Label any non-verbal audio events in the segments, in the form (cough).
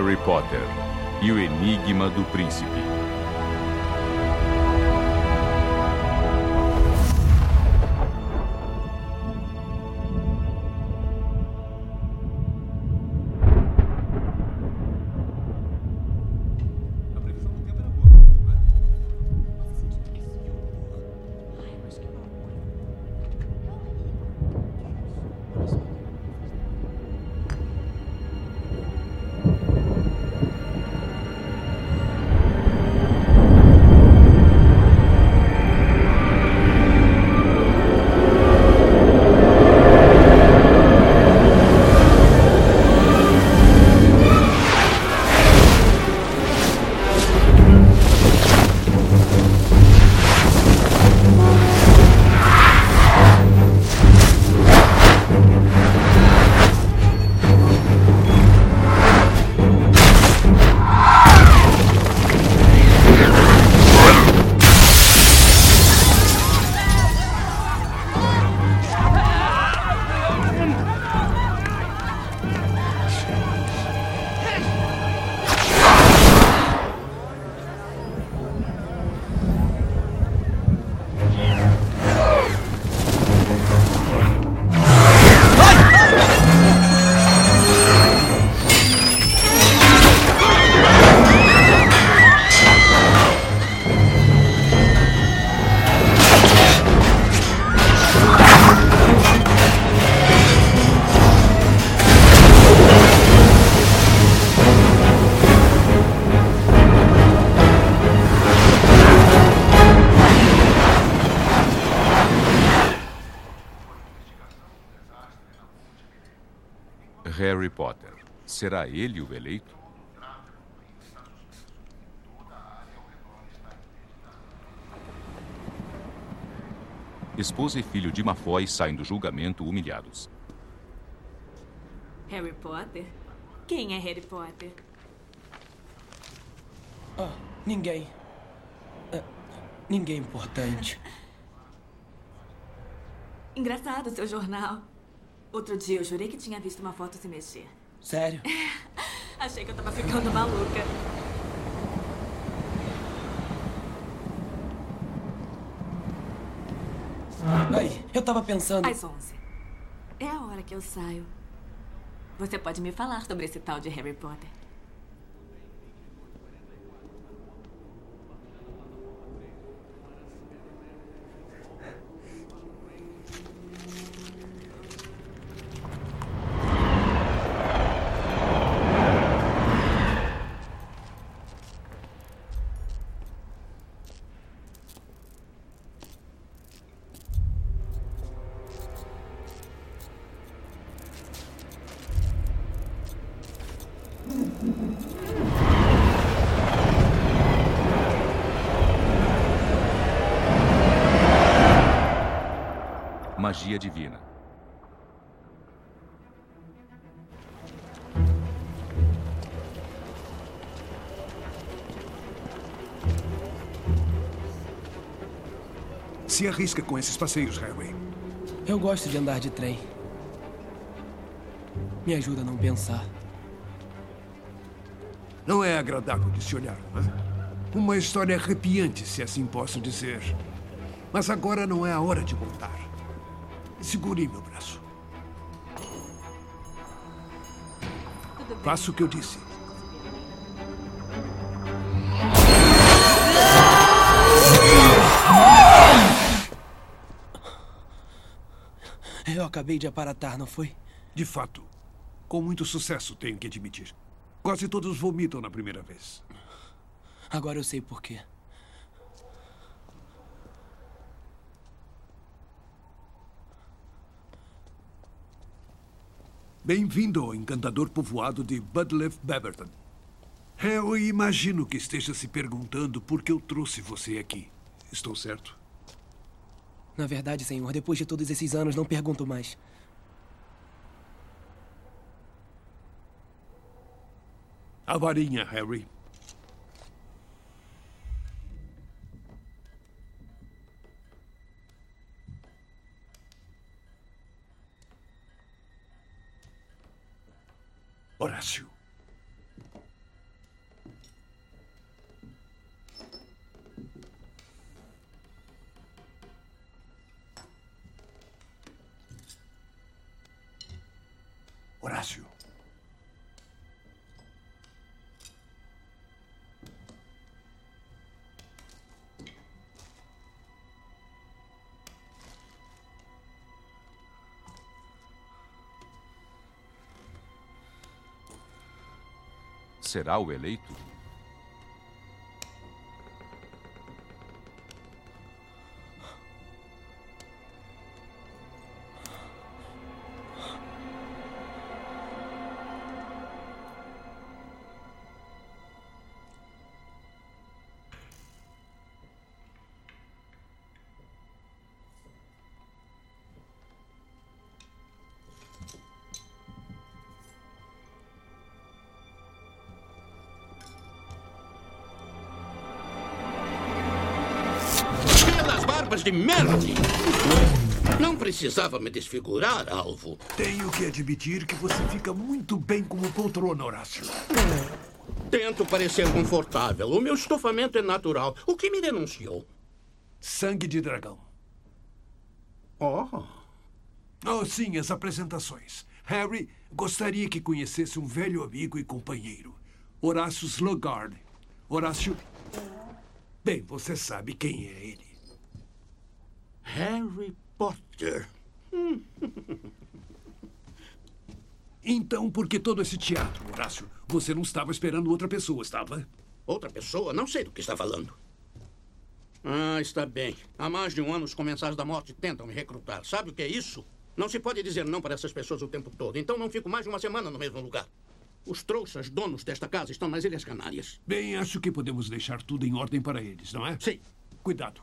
Harry Potter e o Enigma do Príncipe. Harry Potter. Será ele o eleito? Esposa e filho de Malfoy saem do julgamento humilhados. Harry Potter? Quem é Harry Potter? Ah, ninguém. Ah, ninguém importante. (laughs) Engraçado seu jornal. Outro dia eu jurei que tinha visto uma foto se mexer. Sério? (laughs) Achei que eu tava ficando maluca. Aí, eu tava pensando. Às 11. É a hora que eu saio. Você pode me falar sobre esse tal de Harry Potter? Magia divina. Se arrisca com esses passeios, Harry. Eu gosto de andar de trem. Me ajuda a não pensar. Não é agradável de se olhar, não é? Uma história arrepiante, se assim posso dizer. Mas agora não é a hora de contar. Segure meu braço. Faça o que eu disse. Eu acabei de aparatar, não foi? De fato. Com muito sucesso, tenho que admitir. Quase todos vomitam na primeira vez. Agora eu sei por quê. Bem-vindo ao encantador povoado de Budleaf Beverton. Eu imagino que esteja se perguntando por que eu trouxe você aqui. Estou certo? Na verdade, senhor, depois de todos esses anos, não pergunto mais. A varinha, Harry. Horácio. Será o eleito? De Merlin! Não precisava me desfigurar, alvo. Tenho que admitir que você fica muito bem como poltrona, Horácio. Tento parecer confortável. O meu estofamento é natural. O que me denunciou? Sangue de dragão. Oh, Oh, sim, as apresentações. Harry gostaria que conhecesse um velho amigo e companheiro. Horácio Slugard. Horácio... Bem, você sabe quem é ele. Harry Potter. (laughs) Então, por que todo esse teatro, Horácio? Você não estava esperando outra pessoa, estava? Outra pessoa? Não sei do que está falando. Ah, está bem. Há mais de um ano os comensais da morte tentam me recrutar. Sabe o que é isso? Não se pode dizer não para essas pessoas o tempo todo. Então não fico mais de uma semana no mesmo lugar. Os trouxas donos desta casa estão nas Ilhas Canárias. Bem, acho que podemos deixar tudo em ordem para eles, não é? Sim. Cuidado.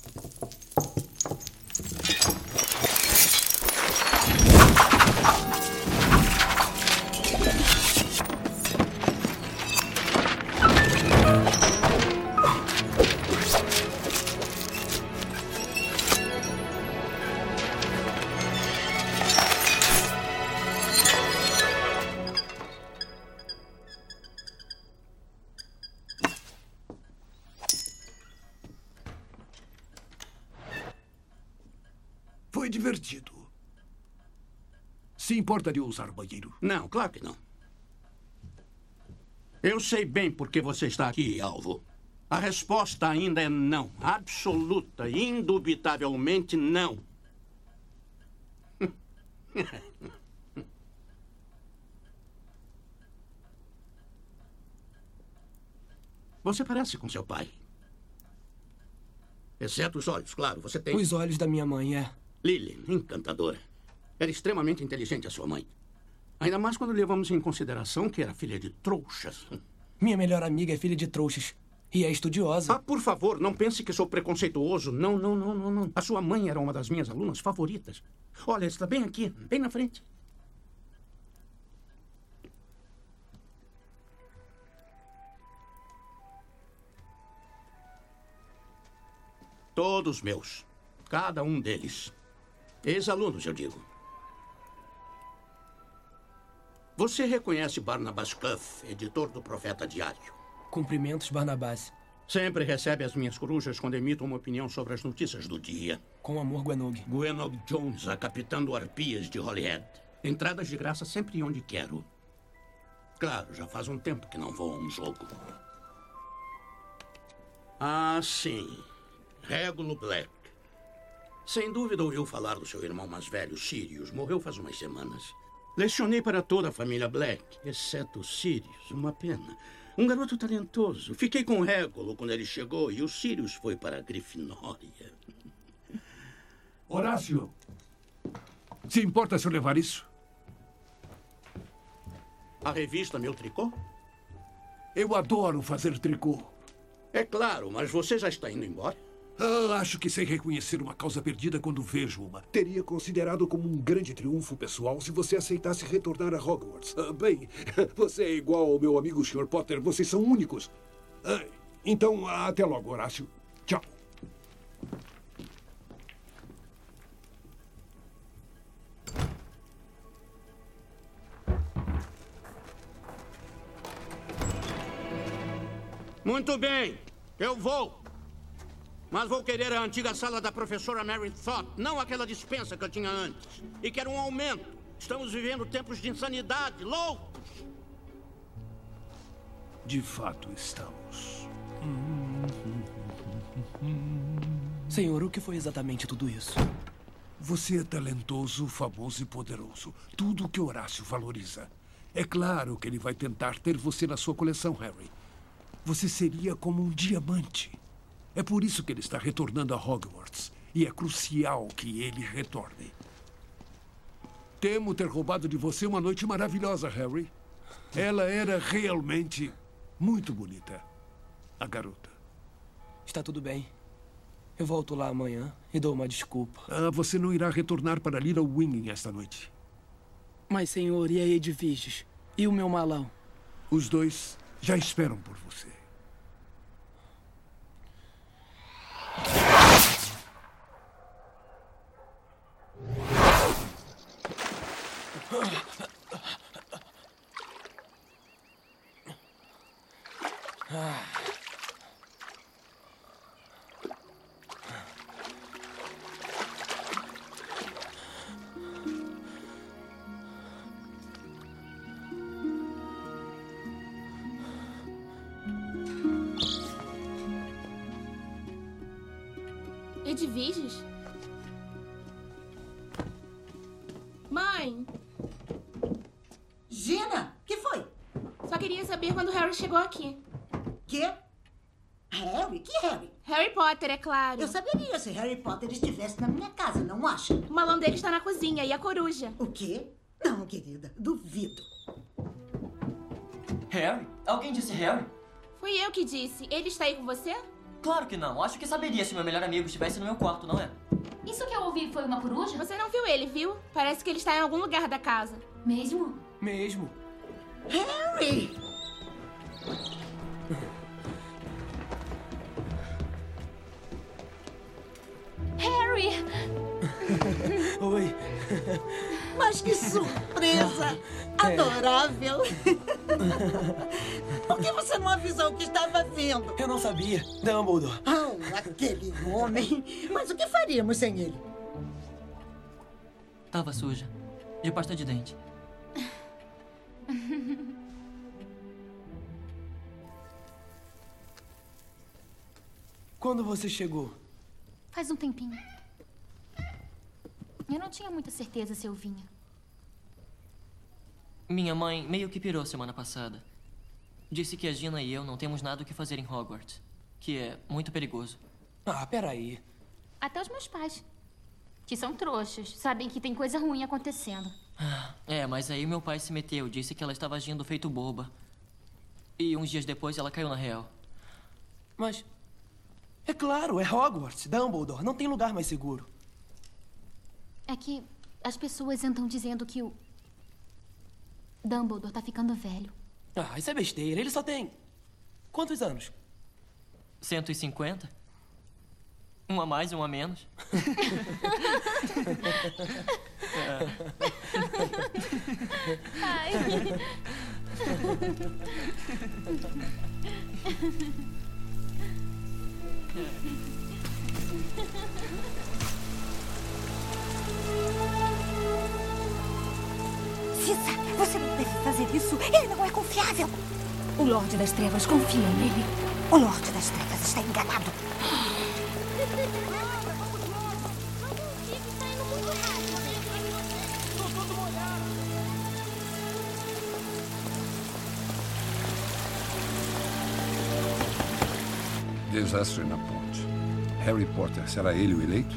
importa de eu usar o banheiro? Não, claro que não. Eu sei bem por que você está aqui, alvo. A resposta ainda é não. Absoluta, indubitavelmente não. (laughs) Você parece com seu pai. Exceto os olhos, claro. Você tem. Os olhos da minha mãe, é. Lily, encantadora. Era extremamente inteligente a sua mãe. Ainda mais quando levamos em consideração que era filha de trouxas. Minha melhor amiga é filha de trouxas. E é estudiosa. Ah, por favor, não pense que sou preconceituoso. Não, não, não, não, não. A sua mãe era uma das minhas alunas favoritas. Olha, está bem aqui, bem na frente. Todos meus. Cada um deles. Ex-alunos, eu digo. Você reconhece Barnabas Cuff, editor do Profeta Diário? Cumprimentos, Barnabás. Sempre recebe as minhas corujas quando emito uma opinião sobre as notícias do dia. Com amor, Gwenog. Gwenog Jones, a capitã do Arpias de Holyhead. Entradas de graça sempre e onde quero. Claro, já faz um tempo que não vou a um jogo. Ah, sim. Régulo Black. Sem dúvida ouviu falar do seu irmão mais velho, Sirius. Morreu faz umas semanas. Lecionei para toda a família Black, exceto Sirius. Uma pena. Um garoto talentoso. Fiquei com o Régulo quando ele chegou e o Sirius foi para a Grifinória. Horácio, se importa se eu levar isso? A revista Meu Tricô? Eu adoro fazer tricô. É claro, mas você já está indo embora? Ah, acho que sei reconhecer uma causa perdida quando vejo uma. Teria considerado como um grande triunfo pessoal se você aceitasse retornar a Hogwarts. Ah, bem, (laughs) você é igual ao meu amigo Sr. Potter. Vocês são únicos. Ah, então, até logo, Horácio. Tchau. Muito bem, eu vou. Mas vou querer a antiga sala da professora Mary Thought, não aquela dispensa que eu tinha antes. E quero um aumento. Estamos vivendo tempos de insanidade, loucos. De fato, estamos. (laughs) Senhor, o que foi exatamente tudo isso? Você é talentoso, famoso e poderoso. Tudo o que Horácio valoriza. É claro que ele vai tentar ter você na sua coleção, Harry. Você seria como um diamante. É por isso que ele está retornando a Hogwarts. E é crucial que ele retorne. Temo ter roubado de você uma noite maravilhosa, Harry. Ela era realmente muito bonita. A garota. Está tudo bem. Eu volto lá amanhã e dou uma desculpa. Ah, você não irá retornar para Little Winging esta noite. Mas, senhor, e a Edviges? E o meu malão? Os dois já esperam por você. Edviges? (sighs) claro. Eu saberia se Harry Potter estivesse na minha casa, não acha? O malão dele está na cozinha e a coruja. O quê? Não, querida, duvido. Harry? Alguém disse Harry? Fui eu que disse. Ele está aí com você? Claro que não. Acho que saberia se meu melhor amigo estivesse no meu quarto, não é? Isso que eu ouvi foi uma coruja? Você não viu ele, viu? Parece que ele está em algum lugar da casa. Mesmo? Mesmo. Harry! Harry! Oi. Mas que surpresa! Adorável! Por que você não avisou que estava vindo? Eu não sabia. Dumbledore. Oh, aquele homem! Mas o que faríamos sem ele? Tava suja. De pasta de dente. Quando você chegou? Faz um tempinho. Eu não tinha muita certeza se eu vinha. Minha mãe meio que pirou semana passada. Disse que a Gina e eu não temos nada o que fazer em Hogwarts. Que é muito perigoso. Ah, peraí. Até os meus pais. Que são trouxas. Sabem que tem coisa ruim acontecendo. É, mas aí meu pai se meteu. Disse que ela estava agindo feito boba. E uns dias depois ela caiu na real. Mas. É claro, é Hogwarts. Dumbledore. Não tem lugar mais seguro. É que as pessoas andam dizendo que o. Dumbledore tá ficando velho. Ah, isso é besteira. Ele só tem. Quantos anos? 150? Um a mais, um a menos. Ai. (laughs) Cissa, você não deve fazer isso. Ele não é confiável. O Lorde das Trevas confia nele. O Lorde das Trevas está enganado. Desastre na ponte. Harry Potter, será ele o eleito?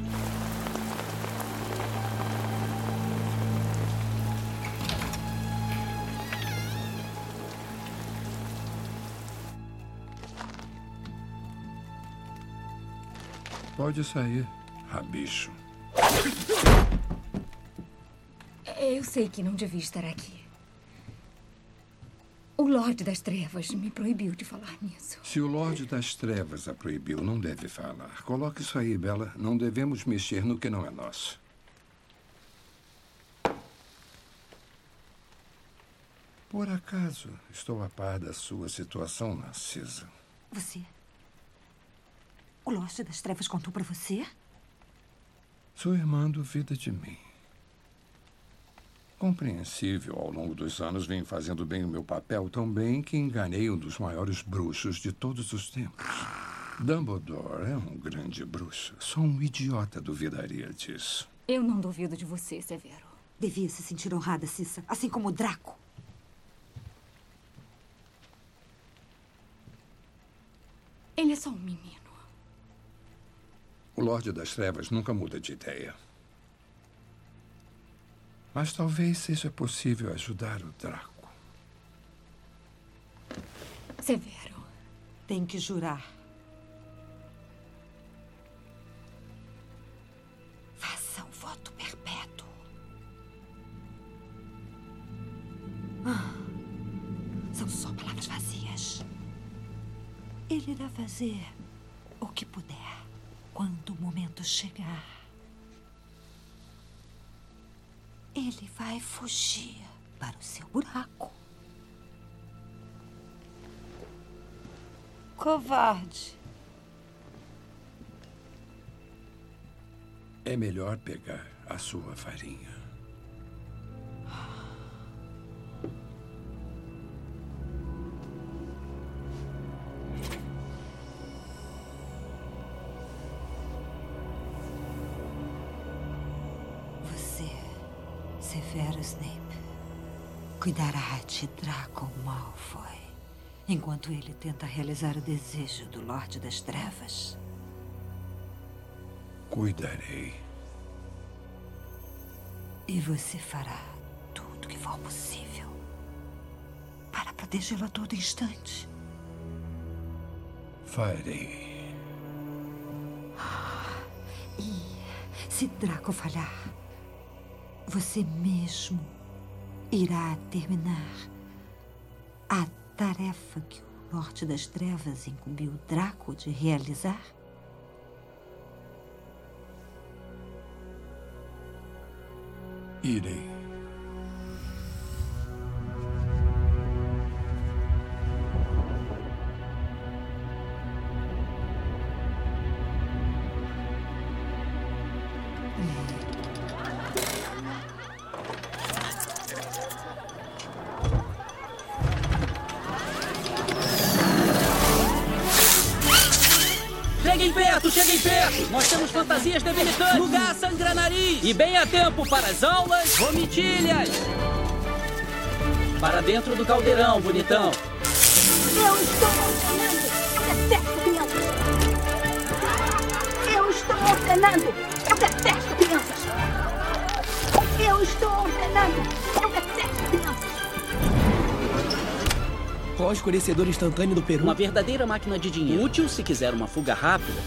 Pode sair, rabicho. Eu sei que não devia estar aqui. O Lorde das Trevas me proibiu de falar nisso. Se o Lorde das Trevas a proibiu, não deve falar. Coloque isso aí, Bela. Não devemos mexer no que não é nosso. Por acaso, estou a par da sua situação, Narcisa. Você. O Lorde das Trevas contou para você? Sua irmã duvida de mim. Compreensível, ao longo dos anos venho fazendo bem o meu papel tão bem que enganei um dos maiores bruxos de todos os tempos. Dumbledore é um grande bruxo. Só um idiota duvidaria disso. Eu não duvido de você, Severo. Devia se sentir honrada, Cissa, assim como o Draco. Ele é só um menino. O Lorde das Trevas nunca muda de ideia. Mas talvez seja possível ajudar o Draco. Severo, tem que jurar. Faça um voto perpétuo. Ah, são só palavras vazias. Ele irá fazer o que puder quando o momento chegar. Ele vai fugir para o seu buraco. Covarde. É melhor pegar a sua farinha. Cuidará de Draco Malfoy enquanto ele tenta realizar o desejo do Lorde das Trevas. Cuidarei. E você fará tudo que for possível para protegê-lo a todo instante. Farei. E se Draco falhar, você mesmo irá terminar a tarefa que o Lorde das Trevas incumbiu Draco de realizar? Irei. Tempo para as aulas vomitilhas! Para dentro do caldeirão, bonitão! Eu estou ordenando! Eu detesto crianças! Eu estou ordenando! Eu detesto crianças! Eu estou ordenando! Eu detesto crianças! Qual o escurecedor instantâneo do Peru? Uma verdadeira máquina de dinheiro. Útil se quiser uma fuga rápida.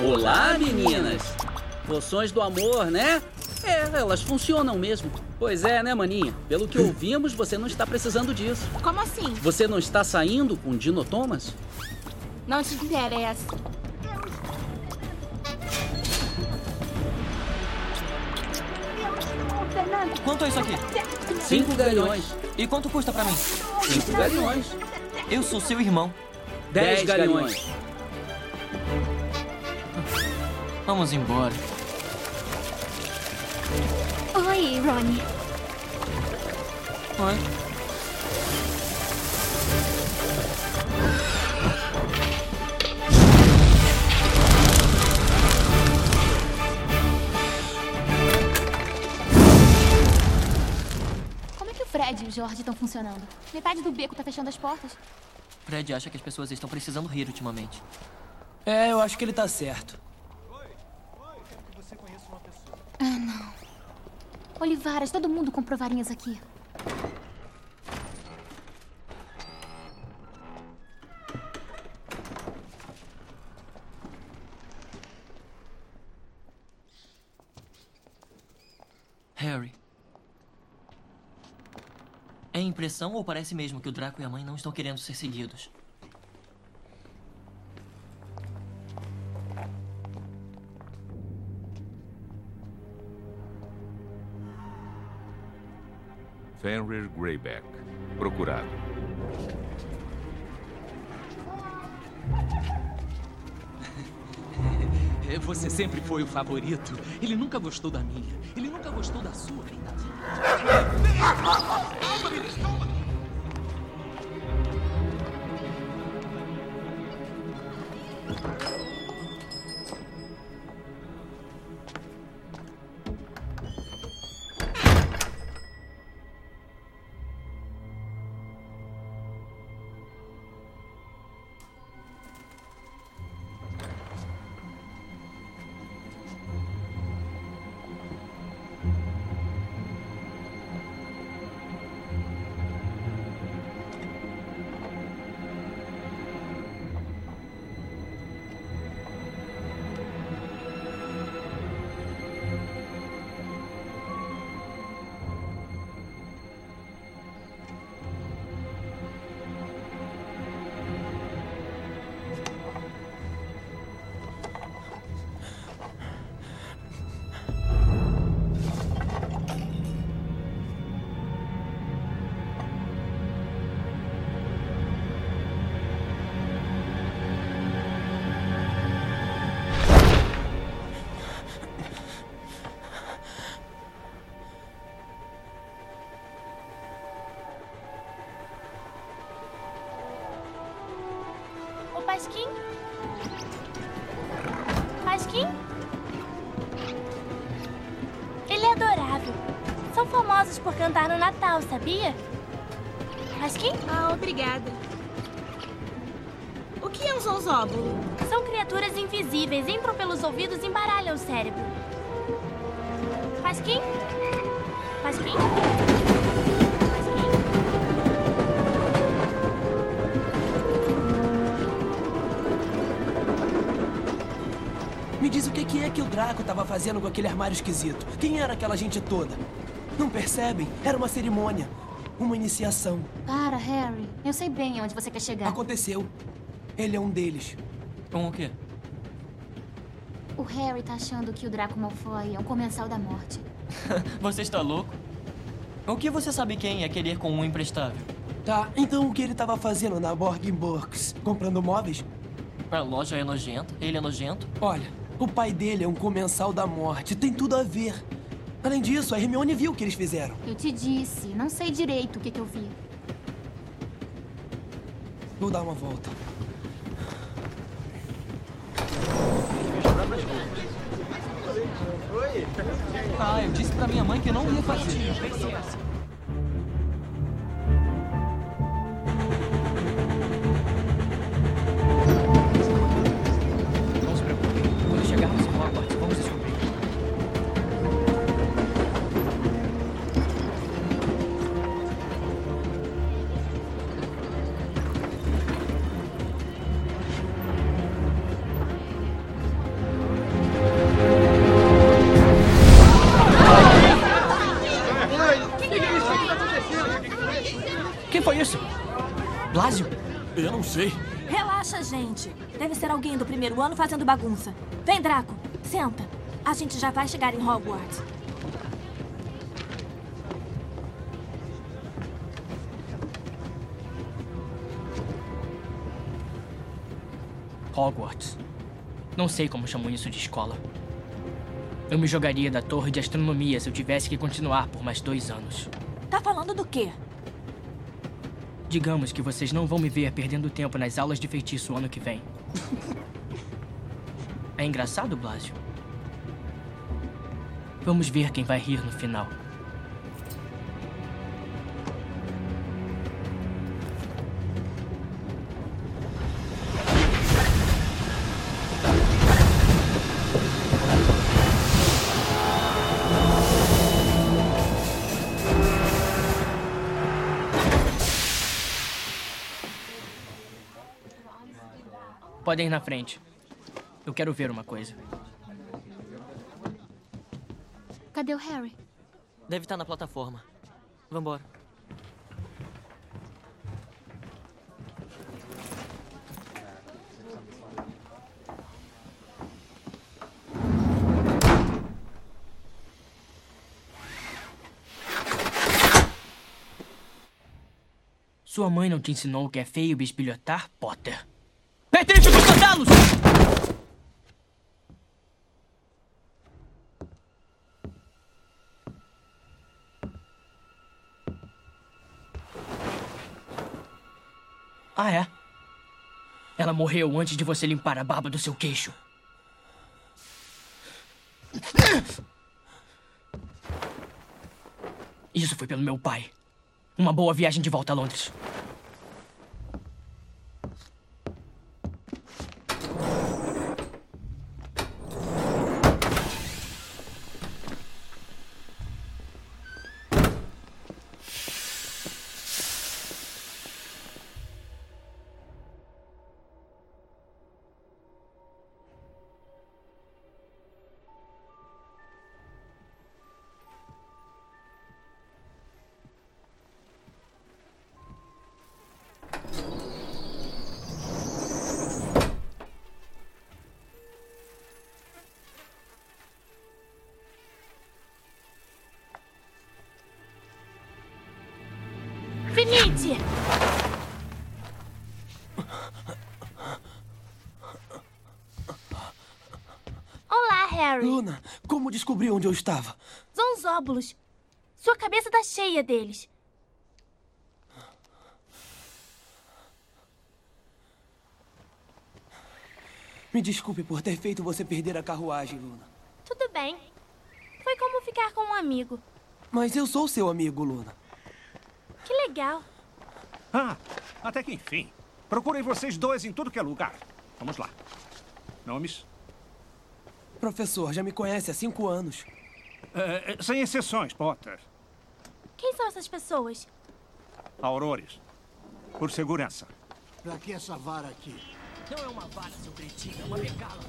Olá, meninas! Poções do amor, né? É, elas funcionam mesmo. Pois é, né, maninha? Pelo que ouvimos, você não está precisando disso. Como assim? Você não está saindo com Dino Thomas? Não te interessa. Quanto é isso aqui? Cinco galhões. E quanto custa pra mim? Cinco galhões. Eu sou seu irmão. Dez galhões. Vamos embora. Oi, Ronnie. Oi. Como é que o Fred e o George estão funcionando? Metade do beco tá fechando as portas. Fred acha que as pessoas estão precisando rir ultimamente. É, eu acho que ele tá certo. Ah, não. Olivaras, todo mundo comprou varinhas aqui. Harry. É impressão ou parece mesmo que o Draco e a mãe não estão querendo ser seguidos? Fenrir Greyback. Procurado. (laughs) Você sempre foi o favorito. Ele nunca gostou da minha. Ele nunca gostou da sua, nem da minha. Calma, meninas, (laughs) por cantar no Natal, sabia? Pasquim? Ah, obrigada. O que é um zonzóbulo? São criaturas invisíveis, entram pelos ouvidos e embaralham o cérebro. Pasquim? Pasquim? Me diz o que que é que o Draco estava fazendo com aquele armário esquisito. Quem era aquela gente toda? Não percebem? Era uma cerimônia. Uma iniciação. Para, Harry. Eu sei bem onde você quer chegar. Aconteceu. Ele é um deles. Com o quê? O Harry tá achando que o Draco Malfoy é um comensal da morte. (laughs) Você está louco? O que você sabe quem é querer com um imprestável? Tá, então o que ele estava fazendo na Borgin Books? Comprando móveis? A loja é nojenta, ele é nojento. Olha, o pai dele é um comensal da morte. Tem tudo a ver. Além disso, a Hermione viu o que eles fizeram. Eu te disse, não sei direito o que, que eu vi. Vou dar uma volta. Ah, eu disse pra minha mãe que não ia fazer. Alguém do primeiro ano fazendo bagunça. Vem, Draco. Senta. A gente já vai chegar em Hogwarts. Hogwarts. Não sei como chamam isso de escola. Eu me jogaria da torre de astronomia se eu tivesse que continuar por mais dois anos. Tá falando do quê? Digamos que vocês não vão me ver perdendo tempo nas aulas de feitiço ano que vem. É engraçado, Blásio? Vamos ver quem vai rir no final. Podem ir na frente. Eu quero ver uma coisa. Cadê o Harry? Deve estar na plataforma. Vambora. Sua mãe não te ensinou o que é feio bisbilhotar, Potter? Retrive os vandalos! Ah, é? Ela morreu antes de você limpar a barba do seu queixo. Isso foi pelo meu pai. Uma boa viagem de volta a Londres. Como descobriu onde eu estava? Zonzóbulos. Sua cabeça tá cheia deles. Me desculpe por ter feito você perder a carruagem, Luna. Tudo bem. Foi como ficar com um amigo. Mas eu sou seu amigo, Luna. Que legal. Ah, até que enfim. Procurem vocês dois em tudo que é lugar. Vamos lá. Nomes? Professor, já me conhece há cinco anos. É, sem exceções, Potter. Quem são essas pessoas? Aurores. Por segurança. Pra que essa vara aqui? Não é uma vara, seu cretino, é uma bengala.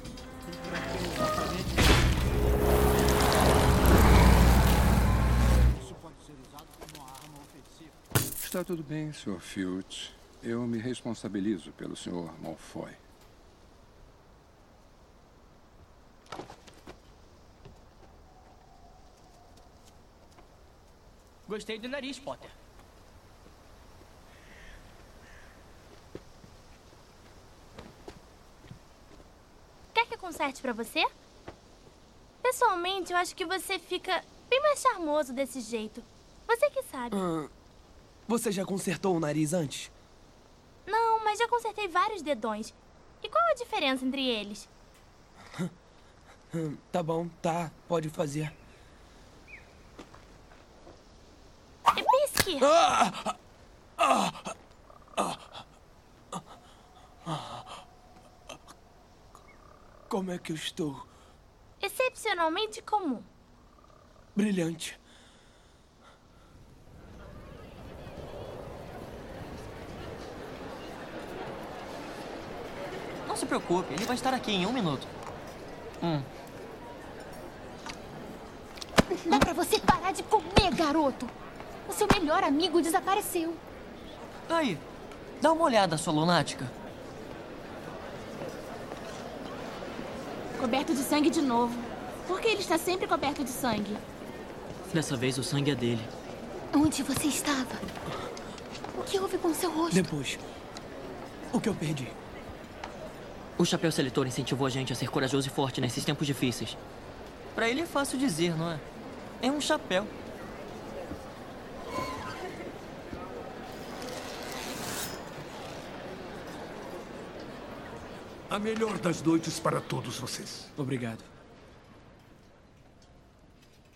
Isso pode ser usado como uma arma ofensiva. Está tudo bem, Sr. Filch. Eu me responsabilizo pelo Sr. Malfoy. Gostei do nariz, Potter. Quer que eu conserte pra você? Pessoalmente, eu acho que você fica bem mais charmoso desse jeito. Você que sabe. Ah, você já consertou o nariz antes? Não, mas já consertei vários dedões. E qual a diferença entre eles? Hum, (laughs) Tá bom, tá. Pode fazer. Ah! Como é que eu estou? Excepcionalmente comum. Brilhante. Não se preocupe, ele vai estar aqui em um minuto. Hum. Dá pra você parar de comer, garoto. O seu melhor amigo desapareceu. Aí, dá uma olhada, sua lunática. Coberto de sangue de novo. Por que ele está sempre coberto de sangue? Dessa vez o sangue é dele. Onde você estava? O que houve com seu rosto? Depois. O que eu perdi? O chapéu seletor incentivou a gente a ser corajoso e forte nesses tempos difíceis. Pra ele é fácil dizer, não é? É um chapéu. A melhor das noites para todos vocês. Obrigado.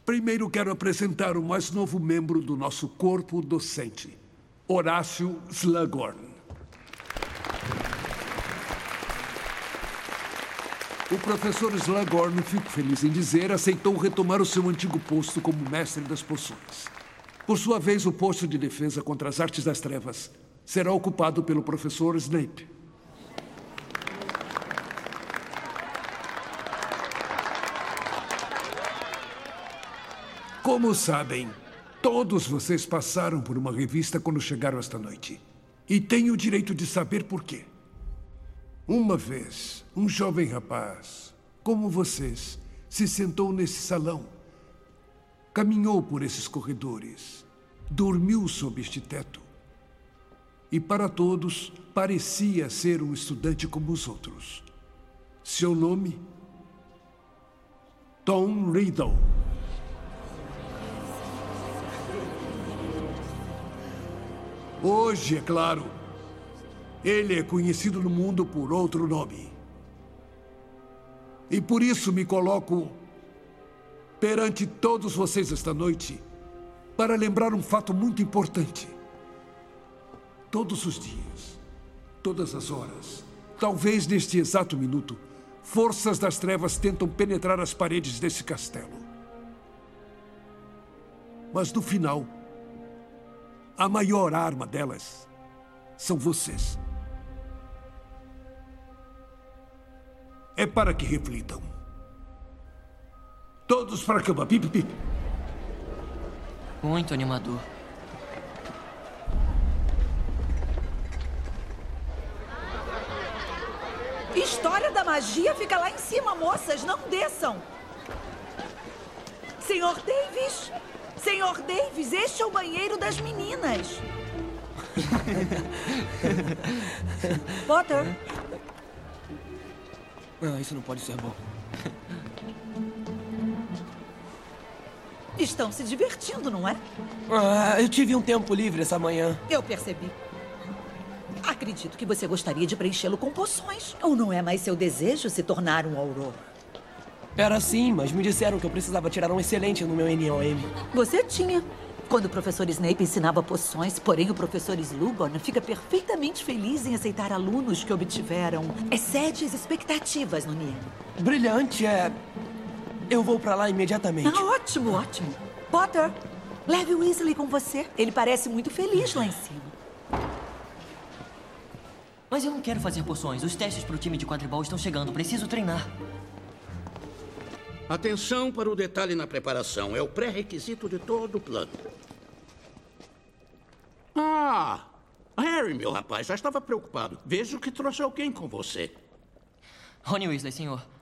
Primeiro quero apresentar o mais novo membro do nosso corpo docente, Horácio Slughorn. O professor Slughorn, fico feliz em dizer, aceitou retomar o seu antigo posto como mestre das poções. Por sua vez, o posto de defesa contra as artes das trevas será ocupado pelo professor Snape. Como sabem, todos vocês passaram por uma revista quando chegaram esta noite. E têm o direito de saber por quê. Uma vez, um jovem rapaz, como vocês, se sentou nesse salão, caminhou por esses corredores, dormiu sob este teto. E para todos, parecia ser um estudante como os outros. Seu nome? Tom Riddle. Hoje, é claro, Ele é conhecido no mundo por outro nome. E por isso me coloco perante todos vocês esta noite para lembrar um fato muito importante. Todos os dias, todas as horas, talvez neste exato minuto, forças das trevas tentam penetrar as paredes desse castelo. Mas no final, a maior arma delas são vocês. É para que reflitam. Todos para a cama. Pip, pip. Muito animador. História da magia fica lá em cima, moças. Não desçam. Senhor Davis! Senhor Davis, este é o banheiro das meninas. (laughs) Potter, Ah, isso não pode ser bom. estão se divertindo, não é? Ah, eu tive um tempo livre essa manhã. Eu percebi. Acredito que você gostaria de preenchê-lo com poções. Ou não é mais seu desejo se tornar um auror? Era sim, mas me disseram que eu precisava tirar um excelente no meu NOM. Você tinha. Quando o professor Snape ensinava poções, porém o professor Slughorn fica perfeitamente feliz em aceitar alunos que obtiveram excede as expectativas no NIEM. Brilhante, é. Eu vou pra lá imediatamente. Ah, ótimo, ótimo. Potter, leve o Weasley com você. Ele parece muito feliz lá em cima. Mas eu não quero fazer poções. Os testes para o time de quadribol estão chegando. Preciso treinar. Atenção para o detalhe na preparação. É o pré-requisito de todo o plano. Ah! Harry, meu rapaz, já estava preocupado. Vejo que trouxe alguém com você. Rony Weasley, senhor.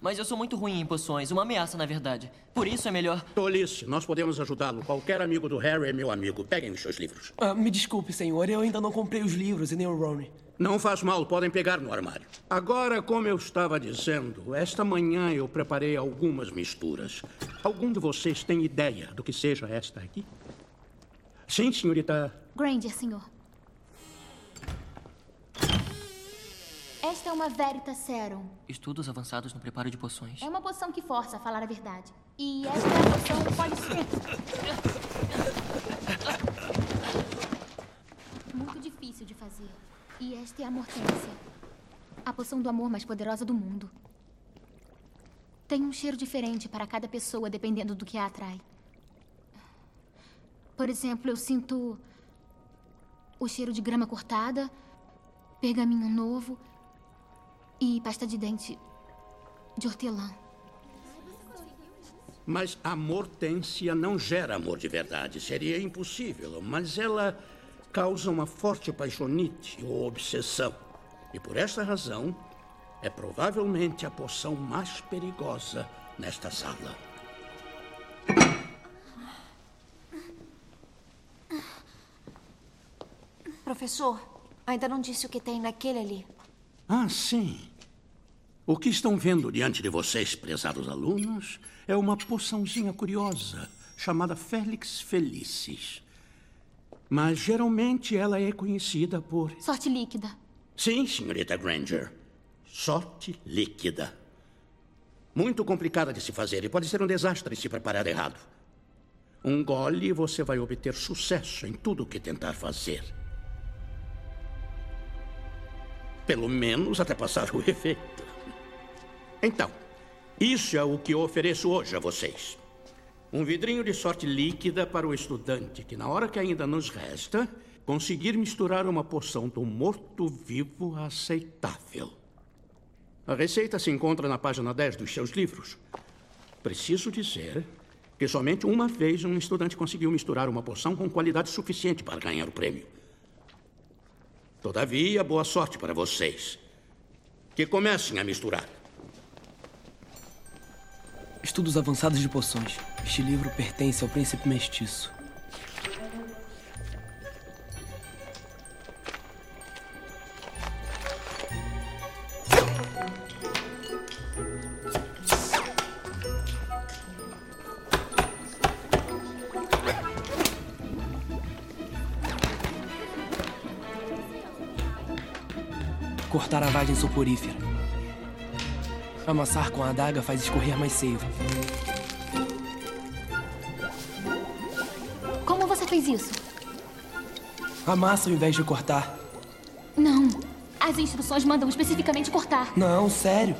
Mas eu sou muito ruim em poções. Uma ameaça, na verdade. Por isso é melhor... Tolice, nós podemos ajudá-lo. Qualquer amigo do Harry é meu amigo. Peguem os seus livros. Ah, me desculpe, senhor. Eu ainda não comprei os livros e nem o Ronnie. Não faz mal, podem pegar no armário. Agora, como eu estava dizendo, esta manhã eu preparei algumas misturas. Algum de vocês tem ideia do que seja esta aqui? Sim, senhorita. Granger, senhor. Uma Veritaserum. Estudos avançados no preparo de poções. É uma poção que força a falar a verdade. E esta é a poção Polissuco. Muito difícil de fazer. E esta é a Mortência. A poção do amor mais poderosa do mundo. Tem um cheiro diferente para cada pessoa, dependendo do que a atrai. Por exemplo, eu sinto o cheiro de grama cortada, pergaminho novo e pasta de dente de hortelã. Mas a mortência não gera amor de verdade. Seria impossível. Mas ela causa uma forte paixonite ou obsessão. E por esta razão, é provavelmente a poção mais perigosa nesta sala. Professor, ainda não disse o que tem naquele ali. Ah, sim. O que estão vendo diante de vocês, prezados alunos, é uma poçãozinha curiosa chamada Félix Felicis. Mas geralmente ela é conhecida por. Sorte líquida. Sim, senhorita Granger. Sorte líquida. Muito complicada de se fazer e pode ser um desastre se preparar errado. Um gole e você vai obter sucesso em tudo o que tentar fazer. Pelo menos até passar o efeito. Então, isso é o que eu ofereço hoje a vocês. Um vidrinho de sorte líquida para o estudante que, na hora que ainda nos resta, conseguir misturar uma poção do morto-vivo aceitável. A receita se encontra na página 10 dos seus livros. Preciso dizer que somente uma vez um estudante conseguiu misturar uma poção com qualidade suficiente para ganhar o prêmio. Todavia, boa sorte para vocês. Que comecem a misturar. Estudos avançados de poções. Este livro pertence ao príncipe mestiço. Cortar a vagem soporífera. Amassar com a adaga faz escorrer mais seiva. Como você fez isso? Amassa ao invés de cortar. Não. As instruções mandam especificamente cortar. Não, sério.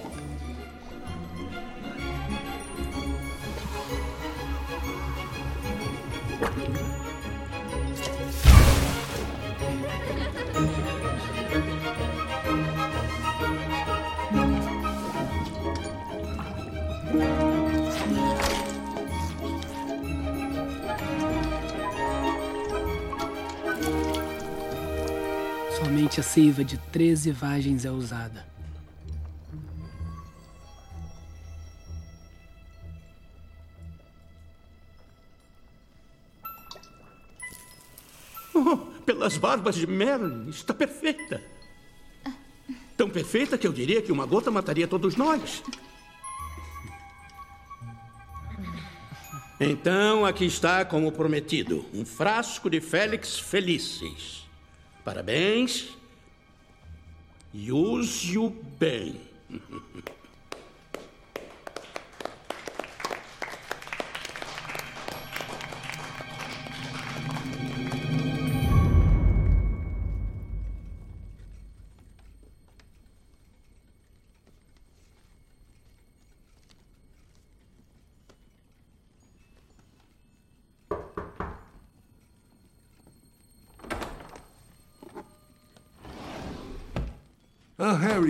Seiva de 13 vagens é usada. Oh, pelas barbas de Merlin, está perfeita. Tão perfeita que eu diria que uma gota mataria todos nós. Então, aqui está como prometido, um frasco de Félix Felices. Parabéns. E use-o bem. (laughs)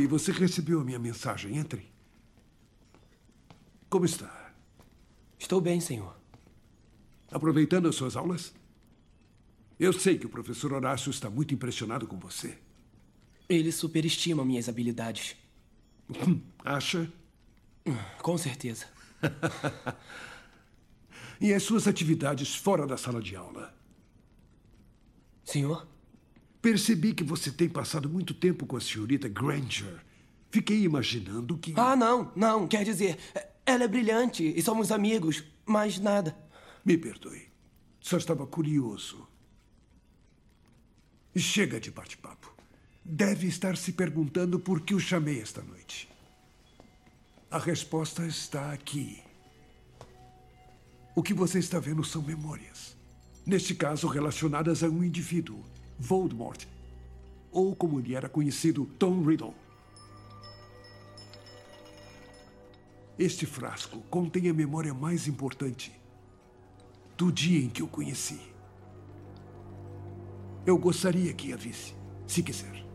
você recebeu a minha mensagem. Entre. Como está? Estou bem, senhor. Aproveitando as suas aulas? Eu sei que o professor Horácio está muito impressionado com você. Ele superestima minhas habilidades. Hum, Acha? Com certeza. (laughs) e as suas atividades fora da sala de aula? Senhor? Percebi que você tem passado muito tempo com a senhorita Granger. Fiquei imaginando que. Ah, não, não. Quer dizer, ela é brilhante e somos amigos, mas nada. Me perdoe. Só estava curioso. Chega de bate-papo. Deve estar se perguntando por que o chamei esta noite. A resposta está aqui. O que você está vendo são memórias. Neste caso, relacionadas a um indivíduo. Voldemort, ou como ele era conhecido, Tom Riddle. Este frasco contém a memória mais importante do dia em que o conheci. Eu gostaria que a visse, se quiser.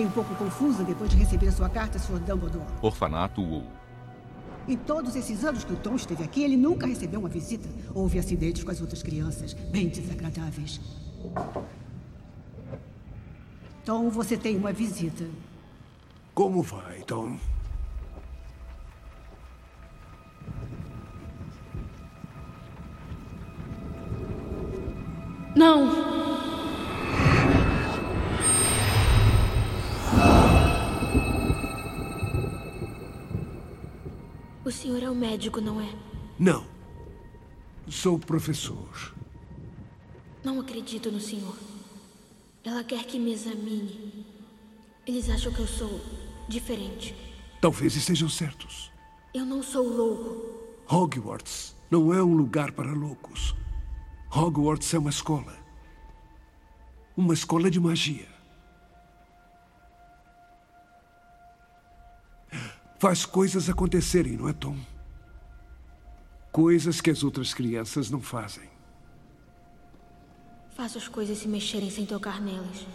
Fiquei um pouco confusa depois de receber sua carta, Sr. Dumbledore. Orfanato WoW. Em todos esses anos que o Tom esteve aqui, ele nunca recebeu uma visita. Houve acidentes com as outras crianças, bem desagradáveis. Tom, você tem uma visita. Como vai, Tom? Não! Médico, não é? Não. Sou professor. Não acredito no senhor. Ela quer que me examine. Eles acham que eu sou diferente. Talvez estejam certos. Eu não sou louco. Hogwarts não é um lugar para loucos. Hogwarts é uma escola. Uma escola de magia. Faz coisas acontecerem, não é, Tom? Coisas que as outras crianças não fazem. Faço as coisas se mexerem sem tocar nelas.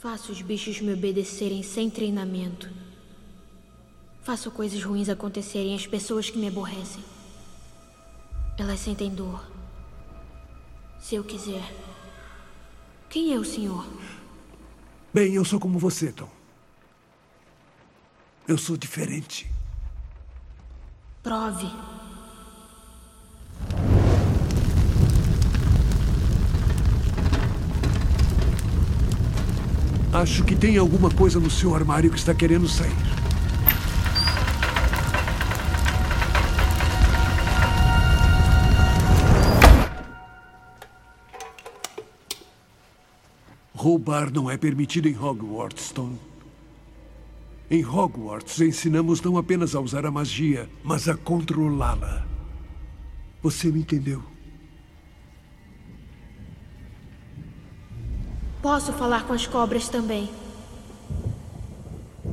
Faço os bichos me obedecerem sem treinamento. Faço coisas ruins acontecerem às pessoas que me aborrecem. Elas sentem dor. Se eu quiser. Quem é o senhor? Bem, eu sou como você, Tom. Eu sou diferente. Prove. Acho que tem alguma coisa no seu armário que está querendo sair. Roubar não é permitido em Hogwarts, Tom. Em Hogwarts, ensinamos não apenas a usar a magia, mas a controlá-la. Você me entendeu? Posso falar com as cobras também.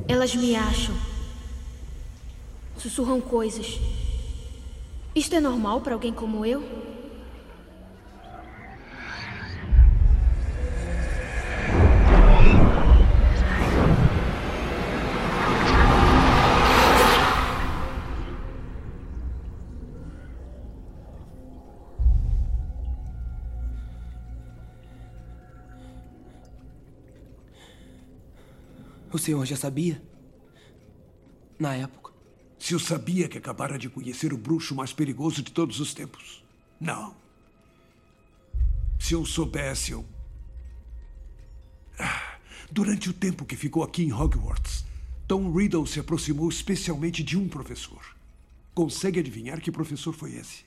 Elas me acham. Sussurram coisas. Isto é normal para alguém como eu? O senhor já sabia? Na época. Se eu sabia que acabara de conhecer o bruxo mais perigoso de todos os tempos. Não. Se eu soubesse, eu. Ah, Durante o tempo que ficou aqui em Hogwarts, Tom Riddle se aproximou especialmente de um professor. Consegue adivinhar que professor foi esse?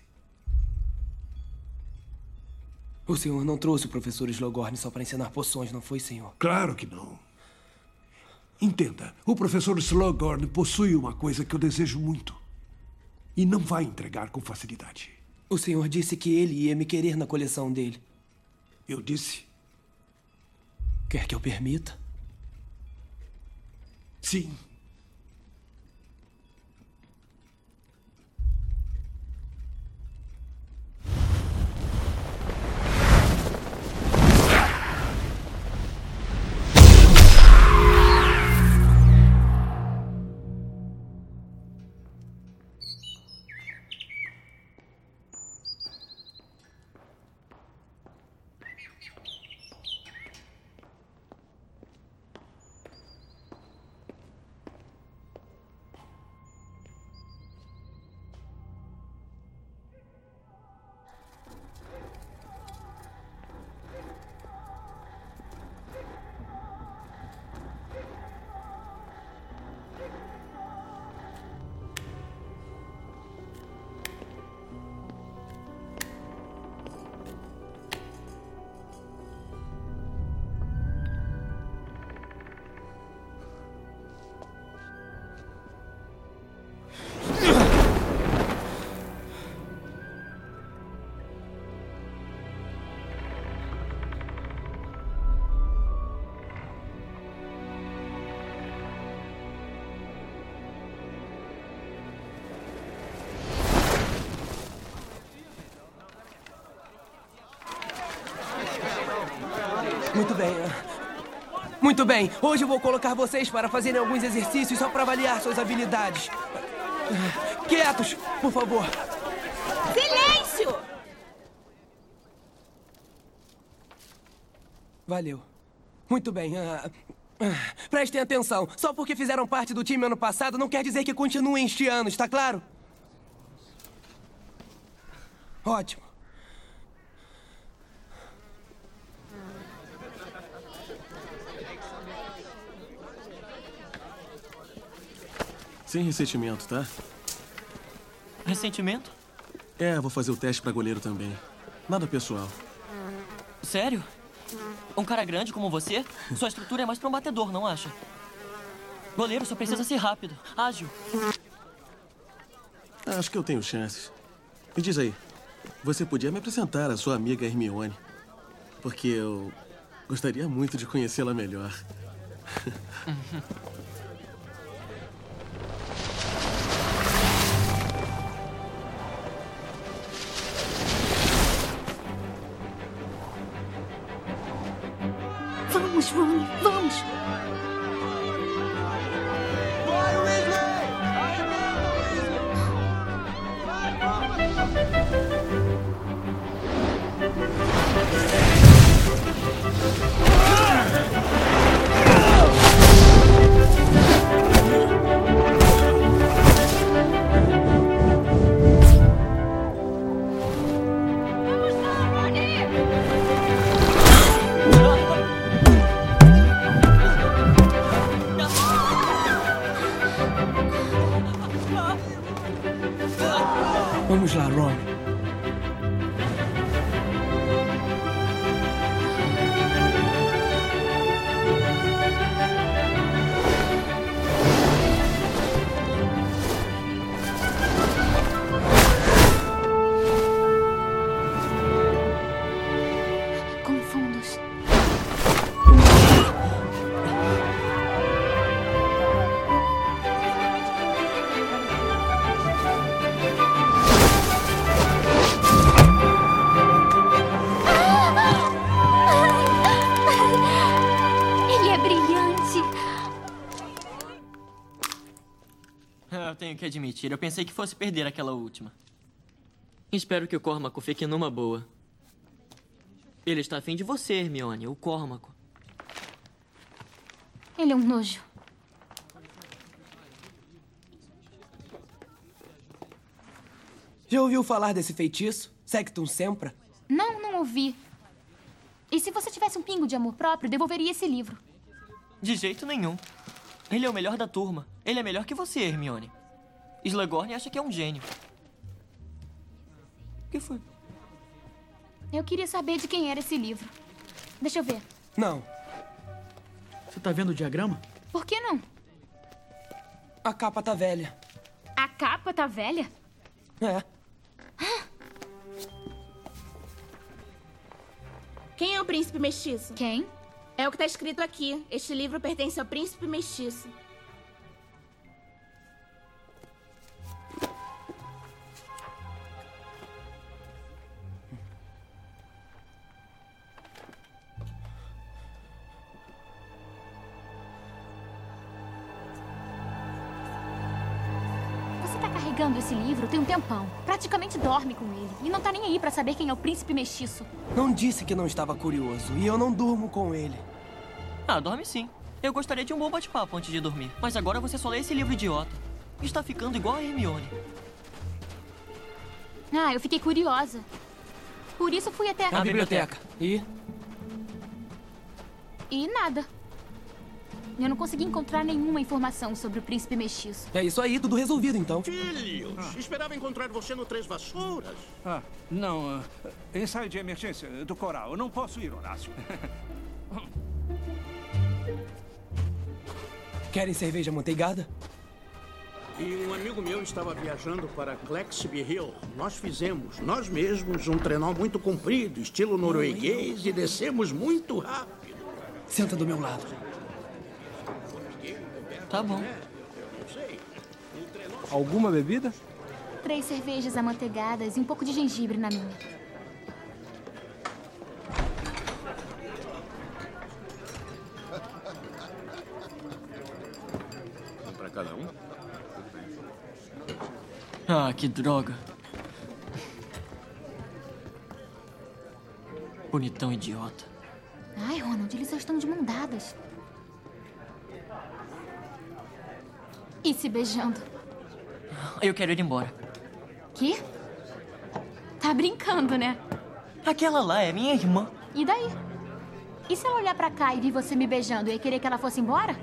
O senhor não trouxe o professor Slogorn só para ensinar poções, não foi, senhor? Claro que não. Entenda, o professor Slughorn possui uma coisa que eu desejo muito. E não vai entregar com facilidade. O senhor disse que ele ia me querer na coleção dele. Eu disse? Quer que eu permita? Sim. Muito bem. Hoje eu vou colocar vocês para fazerem alguns exercícios só para avaliar suas habilidades. Quietos, por favor. Silêncio! Valeu. Muito bem. ah, ah, prestem atenção. Só porque fizeram parte do time ano passado não quer dizer que continuem este ano, está claro? Ótimo. Sem ressentimento, tá? Ressentimento? É, vou fazer o teste pra goleiro também. Nada pessoal. Sério? Um cara grande como você? Sua estrutura é mais pra um batedor, não acha? Goleiro só precisa ser rápido, ágil. Acho que eu tenho chances. Me diz aí, você podia me apresentar a sua amiga Hermione? Porque eu gostaria muito de conhecê-la melhor. (laughs) que admitir, eu pensei que fosse perder aquela última. Espero que o Cormaco fique numa boa. Ele está afim de você, Hermione, o Cormaco. Ele é um nojo. Já ouviu falar desse feitiço? Sectum Sempra? Não, não ouvi. E se você tivesse um pingo de amor próprio, devolveria esse livro. De jeito nenhum. Ele é o melhor da turma. Ele é melhor que você, Hermione. Slughorn acha que é um gênio. O que foi? Eu queria saber de quem era esse livro. Deixa eu ver. Não. Você tá vendo o diagrama? Por que não? A capa tá velha. A capa tá velha? É. (gasps) Quem é o príncipe mestiço? Quem? É o que tá escrito aqui. Este livro pertence ao príncipe mestiço. Um tempão. Praticamente dorme com ele. E não tá nem aí pra saber quem é o príncipe mestiço. Não disse que não estava curioso. E eu não durmo com ele. Ah, dorme sim. Eu gostaria de um bom bate-papo antes de dormir. Mas agora você só lê esse livro idiota. Está ficando igual a Hermione. Ah, eu fiquei curiosa. Por isso fui até A biblioteca. E? E nada. Eu não consegui encontrar nenhuma informação sobre o príncipe mestiço. É isso aí, tudo resolvido então. Filhos, esperava encontrar você no Três Vassouras. Ah, não. ah, ensaio de emergência do coral. Eu não posso ir, Horácio. (laughs) Querem cerveja manteigada? E um amigo meu estava viajando para Clexby Hill. Nós fizemos, nós mesmos, um trenó muito comprido, estilo norueguês, e descemos muito rápido. Senta do meu lado. Tá bom. Alguma bebida? Três cervejas amanteigadas e um pouco de gengibre na minha. Um para cada um? Ah, que droga. Bonitão idiota. Ai, Ronald, eles só estão de mão dadas. E se beijando. Eu quero ir embora. Que? Tá brincando, né? Aquela lá é minha irmã. E daí? E se ela olhar pra cá e vir você me beijando, eu ia querer que ela fosse embora?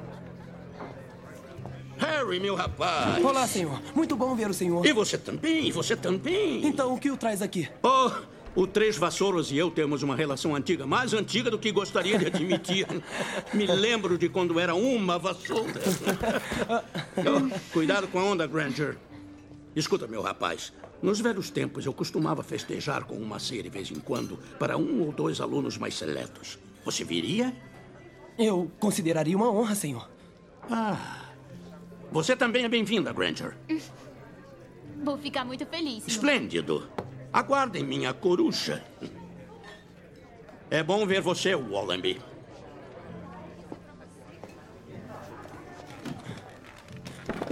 Harry, meu rapaz. Olá, senhor. Muito bom ver o senhor. E você também, e você também. Então, o que o traz aqui? Oh, o Três Vassouros e eu temos uma relação antiga, mais antiga do que gostaria de admitir. (laughs) Me lembro de quando era uma vassoura. (laughs) Oh, cuidado com a onda, Granger. Escuta, meu rapaz. Nos velhos tempos, eu costumava festejar com uma ceia de vez em quando para um ou dois alunos mais seletos. Você viria? Eu consideraria uma honra, senhor. Ah. Você também é bem-vinda, Granger. Vou ficar muito feliz. senhor. Esplêndido. Aguardem minha coruja. É bom ver você, Wallenby.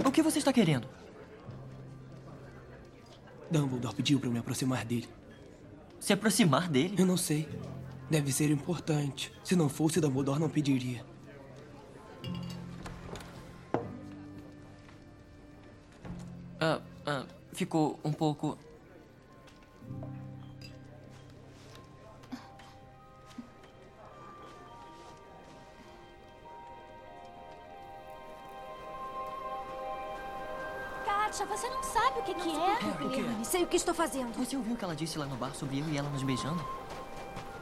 O que você está querendo? Dumbledore pediu para eu me aproximar dele. Se aproximar dele? Eu não sei. Deve ser importante. Se não fosse, Dumbledore não pediria. Ah, ah, ficou um pouco. Katja, você não sabe o que, que é? o quê? Leone, sei o que estou fazendo. Você ouviu o que ela disse lá no bar sobre eu e ela nos beijando?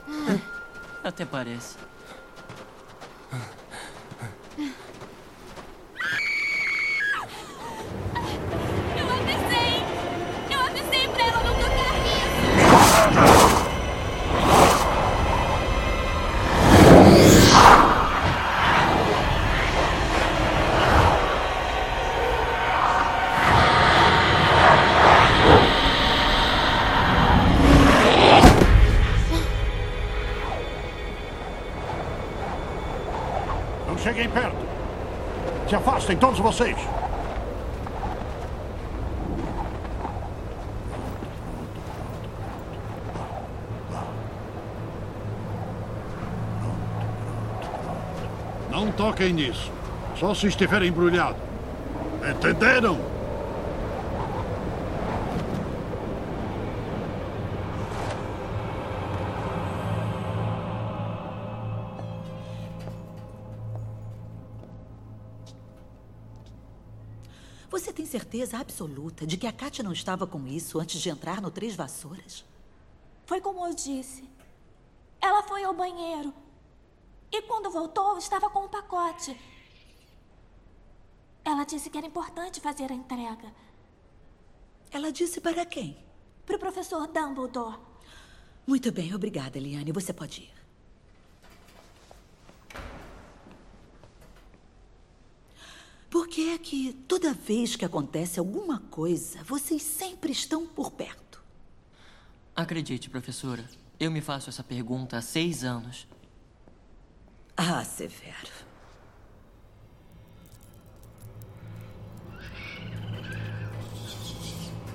Ah. Até parece. Não cheguem perto. Se afastem, todos vocês. Não toquem nisso. Só se estiver embrulhado. Entenderam? Você tem certeza absoluta de que a Katia não estava com isso antes de entrar no Três Vassouras? Foi como eu disse. Ela foi ao banheiro. E quando voltou, estava com um pacote. Ela disse que era importante fazer a entrega. Ela disse para quem? Para o professor Dumbledore. Muito bem, obrigada, Eliane. Você pode ir. Por que é que toda vez que acontece alguma coisa, vocês sempre estão por perto? Acredite, professora, eu me faço essa pergunta há seis anos. Ah, Severo.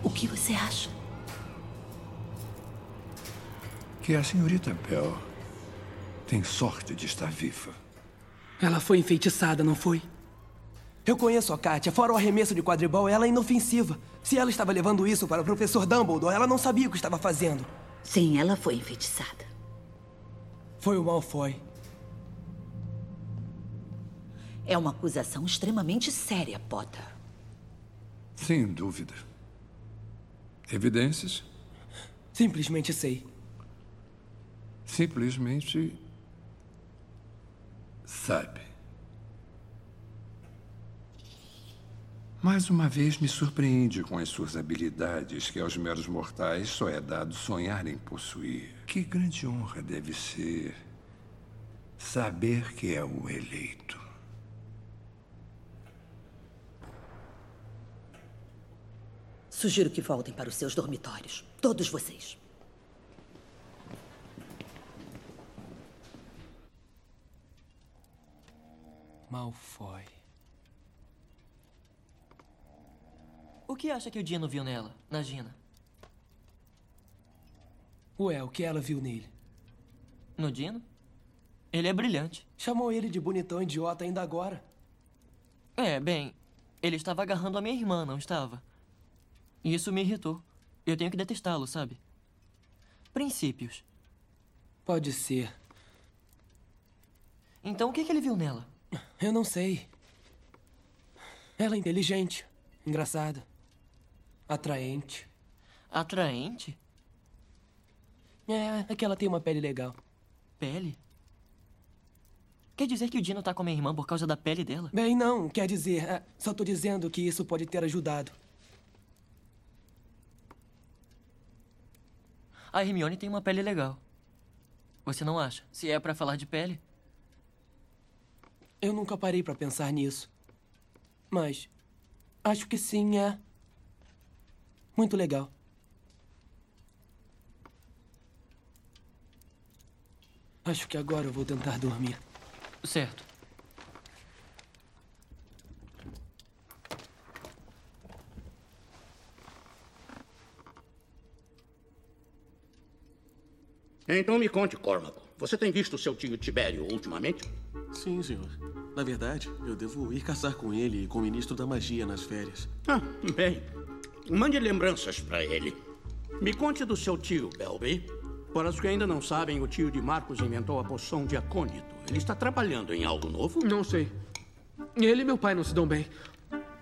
O que você acha? Que a senhorita Bell tem sorte de estar viva. Ela foi enfeitiçada, não foi? Eu conheço a Katia. Fora o arremesso de quadribol, ela é inofensiva. Se ela estava levando isso para o professor Dumbledore, ela não sabia o que estava fazendo. Sim, ela foi enfeitiçada. Foi o Malfoy. É uma acusação extremamente séria, Potter. Sem dúvida. Evidências? Simplesmente sei. Simplesmente. sabe. Mais uma vez me surpreende com as suas habilidades que aos meros mortais só é dado sonhar em possuir. Que grande honra deve ser saber que é o eleito. Sugiro que voltem para os seus dormitórios. Todos vocês. Malfoy. O que acha que o Dino viu nela, na Gina? Ué, o que ela viu nele? No Dino? Ele é brilhante. Chamou ele de bonitão idiota ainda agora. É, bem, ele estava agarrando a minha irmã, não estava? E isso me irritou. Eu tenho que detestá-lo, sabe? Princípios. Pode ser. Então o que, que ele viu nela? Eu não sei. Ela é inteligente, engraçada, atraente. Atraente? É, é que ela tem uma pele legal. Pele? Quer dizer que o Dino tá com a minha irmã por causa da pele dela? Bem, não, quer dizer. é, só tô dizendo que isso pode ter ajudado. A Hermione tem uma pele legal. Você não acha? Se é pra falar de pele? Eu nunca parei pra pensar nisso. Mas acho que sim, é. Muito legal. Acho que agora eu vou tentar dormir. Certo. Então me conte, Cormac. Você tem visto seu tio Tibério ultimamente? Sim, senhor. Na verdade, eu devo ir caçar com ele e com o ministro da magia nas férias. Ah, bem. Mande lembranças para ele. Me conte do seu tio, Belby. Para os que ainda não sabem, o tio de Marcos inventou a poção de acônito. Ele está trabalhando em algo novo? Não sei. Ele e meu pai não se dão bem.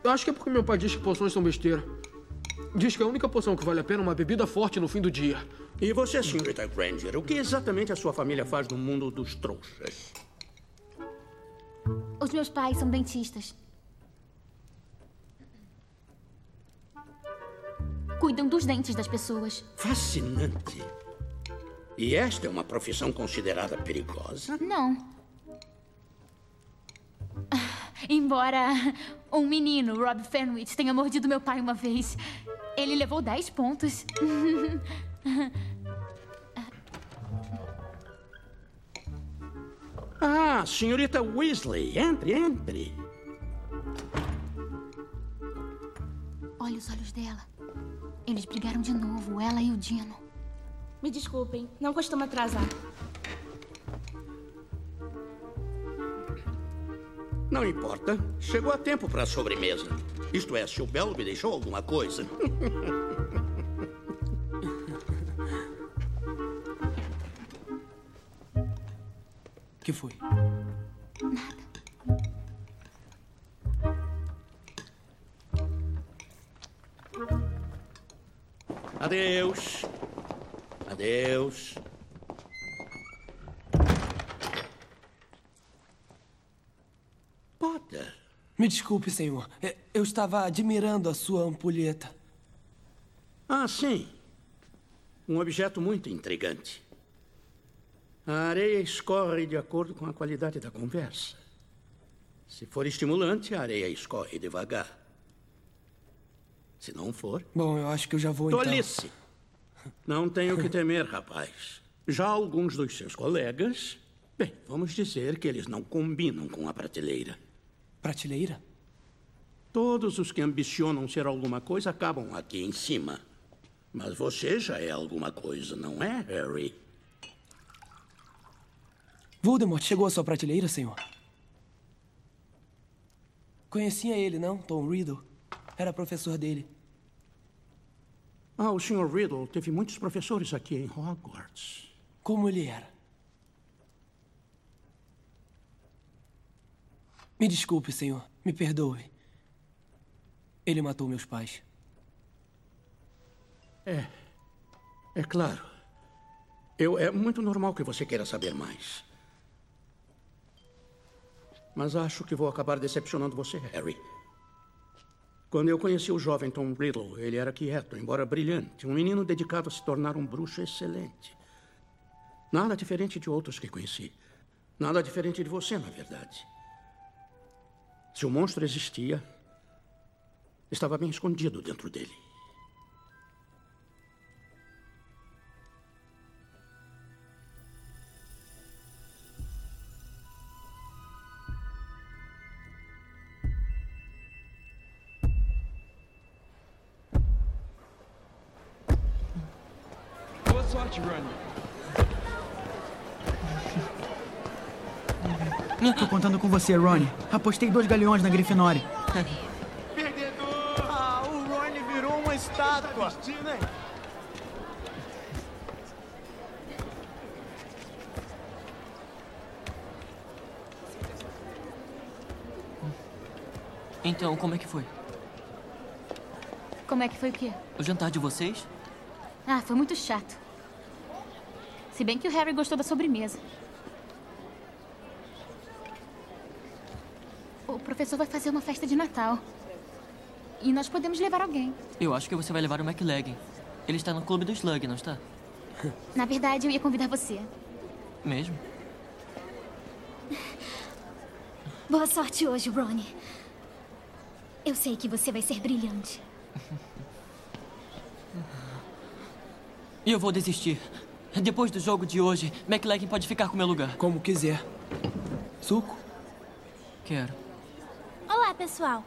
Eu acho que é porque meu pai diz que poções são besteira. Diz que a única poção que vale a pena é uma bebida forte no fim do dia. E você, senhorita Granger, o que exatamente a sua família faz no mundo dos trouxas? Os meus pais são dentistas. Cuidam dos dentes das pessoas. Fascinante. E esta é uma profissão considerada perigosa? Não. Embora um menino, Rob Fenwick, tenha mordido meu pai uma vez, ele levou 10 pontos. (laughs) Ah, senhorita Weasley, entre, entre. Olha os olhos dela. Eles brigaram de novo, ela e o Dino. Me desculpem, não costumo atrasar. Não importa. Chegou a tempo para a sobremesa. Isto é, se o Belo me deixou alguma coisa. (laughs) que foi? Adeus. Adeus. Potter. Me desculpe, senhor. É, Eu estava admirando a sua ampulheta. Ah, sim. Um objeto muito intrigante. A areia escorre de acordo com a qualidade da conversa. Se for estimulante, a areia escorre devagar. Se não for. Bom, eu acho que eu já vou então. Tolice! Não tenho o que temer, rapaz. Já alguns dos seus colegas. Bem, vamos dizer que eles não combinam com a prateleira. Prateleira? Todos os que ambicionam ser alguma coisa acabam aqui em cima. Mas você já é alguma coisa, não é, Harry? Voldemort chegou à sua prateleira, senhor? Conhecia ele, não? Tom Riddle. Era professor dele. Ah, o Sr. Riddle teve muitos professores aqui em Hogwarts. Como ele era? Me desculpe, senhor. Me perdoe. Ele matou meus pais. É. É claro. Eu, é muito normal que você queira saber mais. Mas acho que vou acabar decepcionando você, Harry. Quando eu conheci o jovem Tom Riddle, ele era quieto, embora brilhante, um menino dedicado a se tornar um bruxo excelente. Nada diferente de outros que conheci. Nada diferente de você, na verdade. Se o monstro existia, estava bem escondido dentro dele. Ronnie. (laughs) Tô contando com você, Ronnie. Apostei dois galeões na Grifinória. Ah, o Ronnie virou uma estátua. Então, como é que foi? Como é que foi o quê? O jantar de vocês? Ah, foi muito chato. Se bem que o Harry gostou da sobremesa. O professor vai fazer uma festa de Natal. E nós podemos levar alguém. Eu acho que você vai levar o McLaggen. Ele está no clube do Slug, não está? (laughs) Na verdade, eu ia convidar você. Mesmo? Boa sorte hoje, Ronnie. Eu sei que você vai ser brilhante. (laughs) E eu vou desistir. Depois do jogo de hoje, McLaggen pode ficar com meu lugar. Como quiser. Suco? Quero. Olá, pessoal.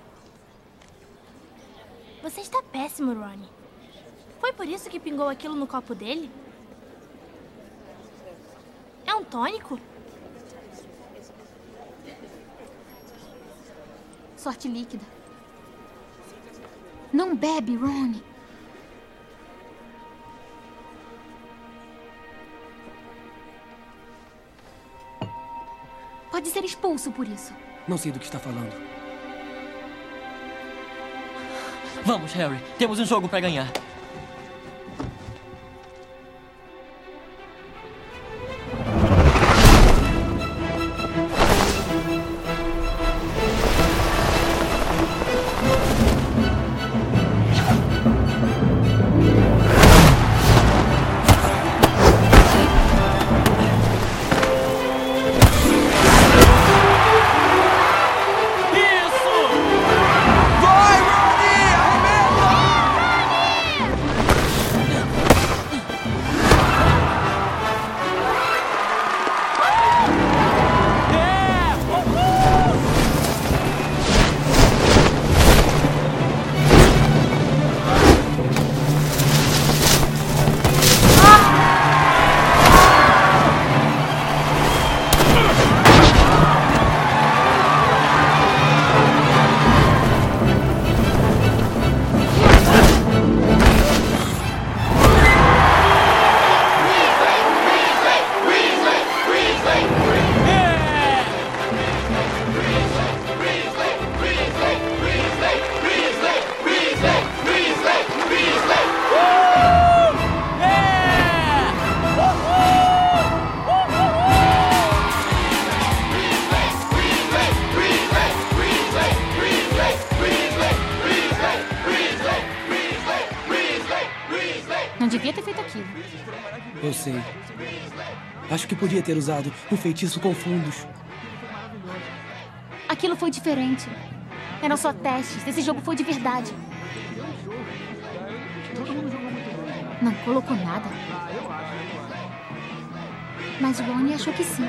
Você está péssimo, Ronnie. Foi por isso que pingou aquilo no copo dele? É um tônico? Sorte líquida. Não bebe, Ronnie. Pode ser expulso por isso. Não sei do que está falando. Vamos, Harry. Temos um jogo para ganhar. Que podia ter usado um feitiço com fundos. Aquilo foi diferente. Eram só testes. Esse jogo foi de verdade. Não colocou nada. Mas o Bonnie achou que sim.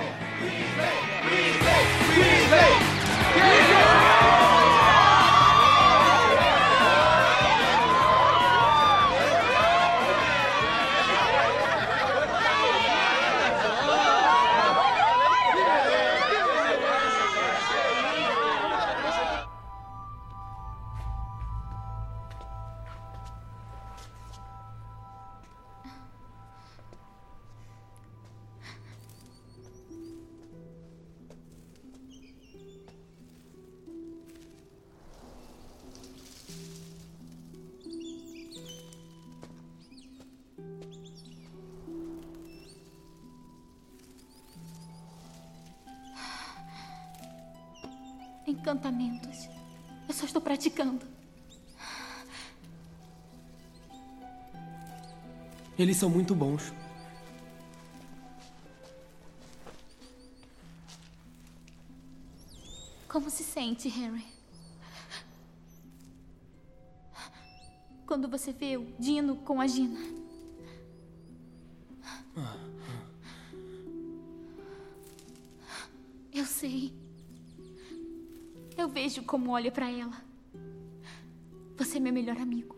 Encantamentos. Praticando. Eles são muito bons. Como se sente, Harry? Quando você vê o Dino com a Gina. Eu sei. Eu vejo como olha pra ela. Você é meu melhor amigo.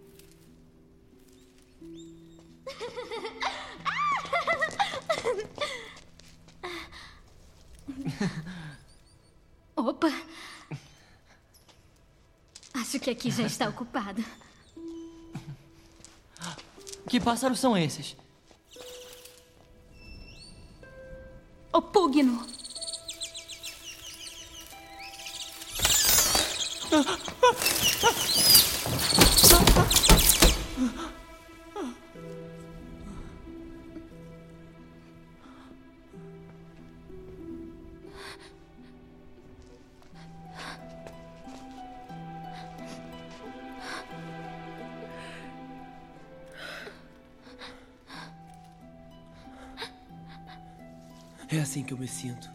Opa! Acho que aqui já está ocupado. Que pássaros são esses? O Pugno. É assim que eu me sinto.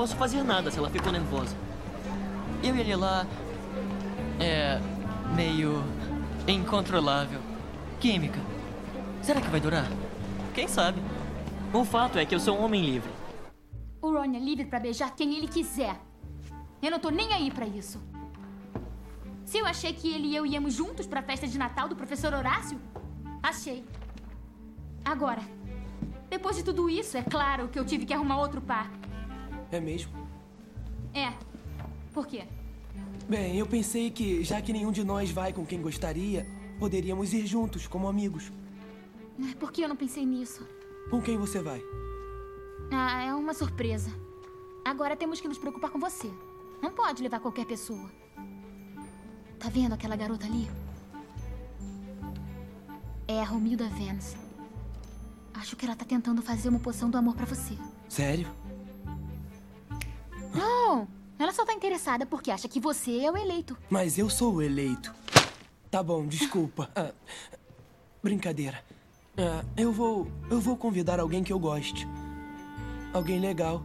Posso fazer nada se ela ficou nervosa. Eu e ele lá. É. meio. incontrolável. Química. Será que vai durar? Quem sabe? O fato é que eu sou um homem livre. O Ron é livre pra beijar quem ele quiser. Eu não tô nem aí pra isso. Se eu achei que ele e eu íamos juntos pra festa de Natal do professor Horácio, achei. Agora, depois de tudo isso, é claro que eu tive que arrumar outro par. É mesmo? É. Por quê? Bem, eu pensei que, já que nenhum de nós vai com quem gostaria, poderíamos ir juntos, como amigos. Por que eu não pensei nisso? Com quem você vai? Ah, é uma surpresa. Agora temos que nos preocupar com você. Não pode levar qualquer pessoa. Tá vendo aquela garota ali? É a Romilda Vance. Acho que ela tá tentando fazer uma poção do amor pra você. Sério? Não! Ela só tá interessada porque acha que você é o eleito. Mas eu sou o eleito. Tá bom, desculpa. Ah, brincadeira. Ah, eu vou. Eu vou convidar alguém que eu goste. Alguém legal.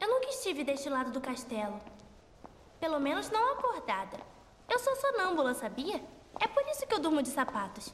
Eu nunca estive deste lado do castelo. Pelo menos não acordada. Eu sou sonâmbula, sabia? É por isso que eu durmo de sapatos.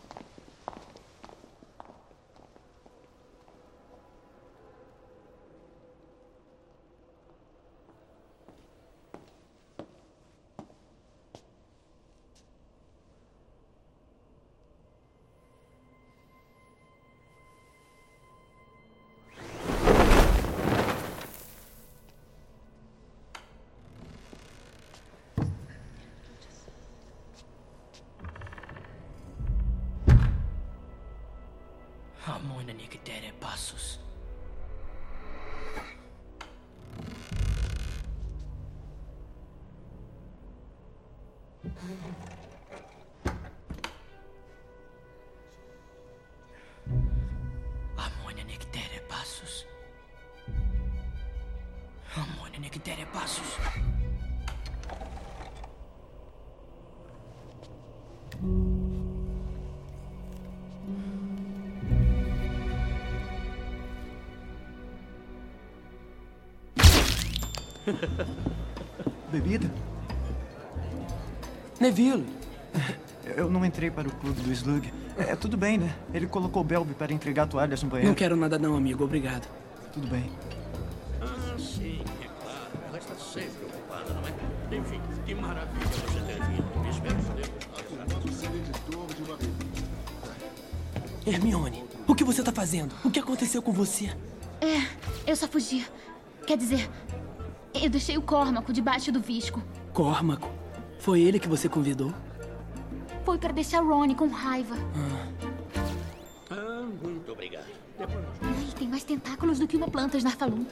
(laughs) Bebida? Neville. Eu não entrei para o clube do Slug. É, tudo bem, né? Ele colocou Belby para entregar toalhas no banheiro. Não quero nada não, amigo. Obrigado. Tudo bem. Ah, sim, é claro. Ela está sempre ocupada, não é? Enfim, que maravilha você ter vindo. Espero que Hermione, o que você tá fazendo? O que aconteceu com você? É, eu só fugi. Quer dizer, eu deixei o Cormaco debaixo do visco. Cormaco. Foi ele que você convidou? Foi para deixar Ronnie com raiva. Ah, muito obrigado. Ai, tem mais tentáculos do que uma planta Snarfalump.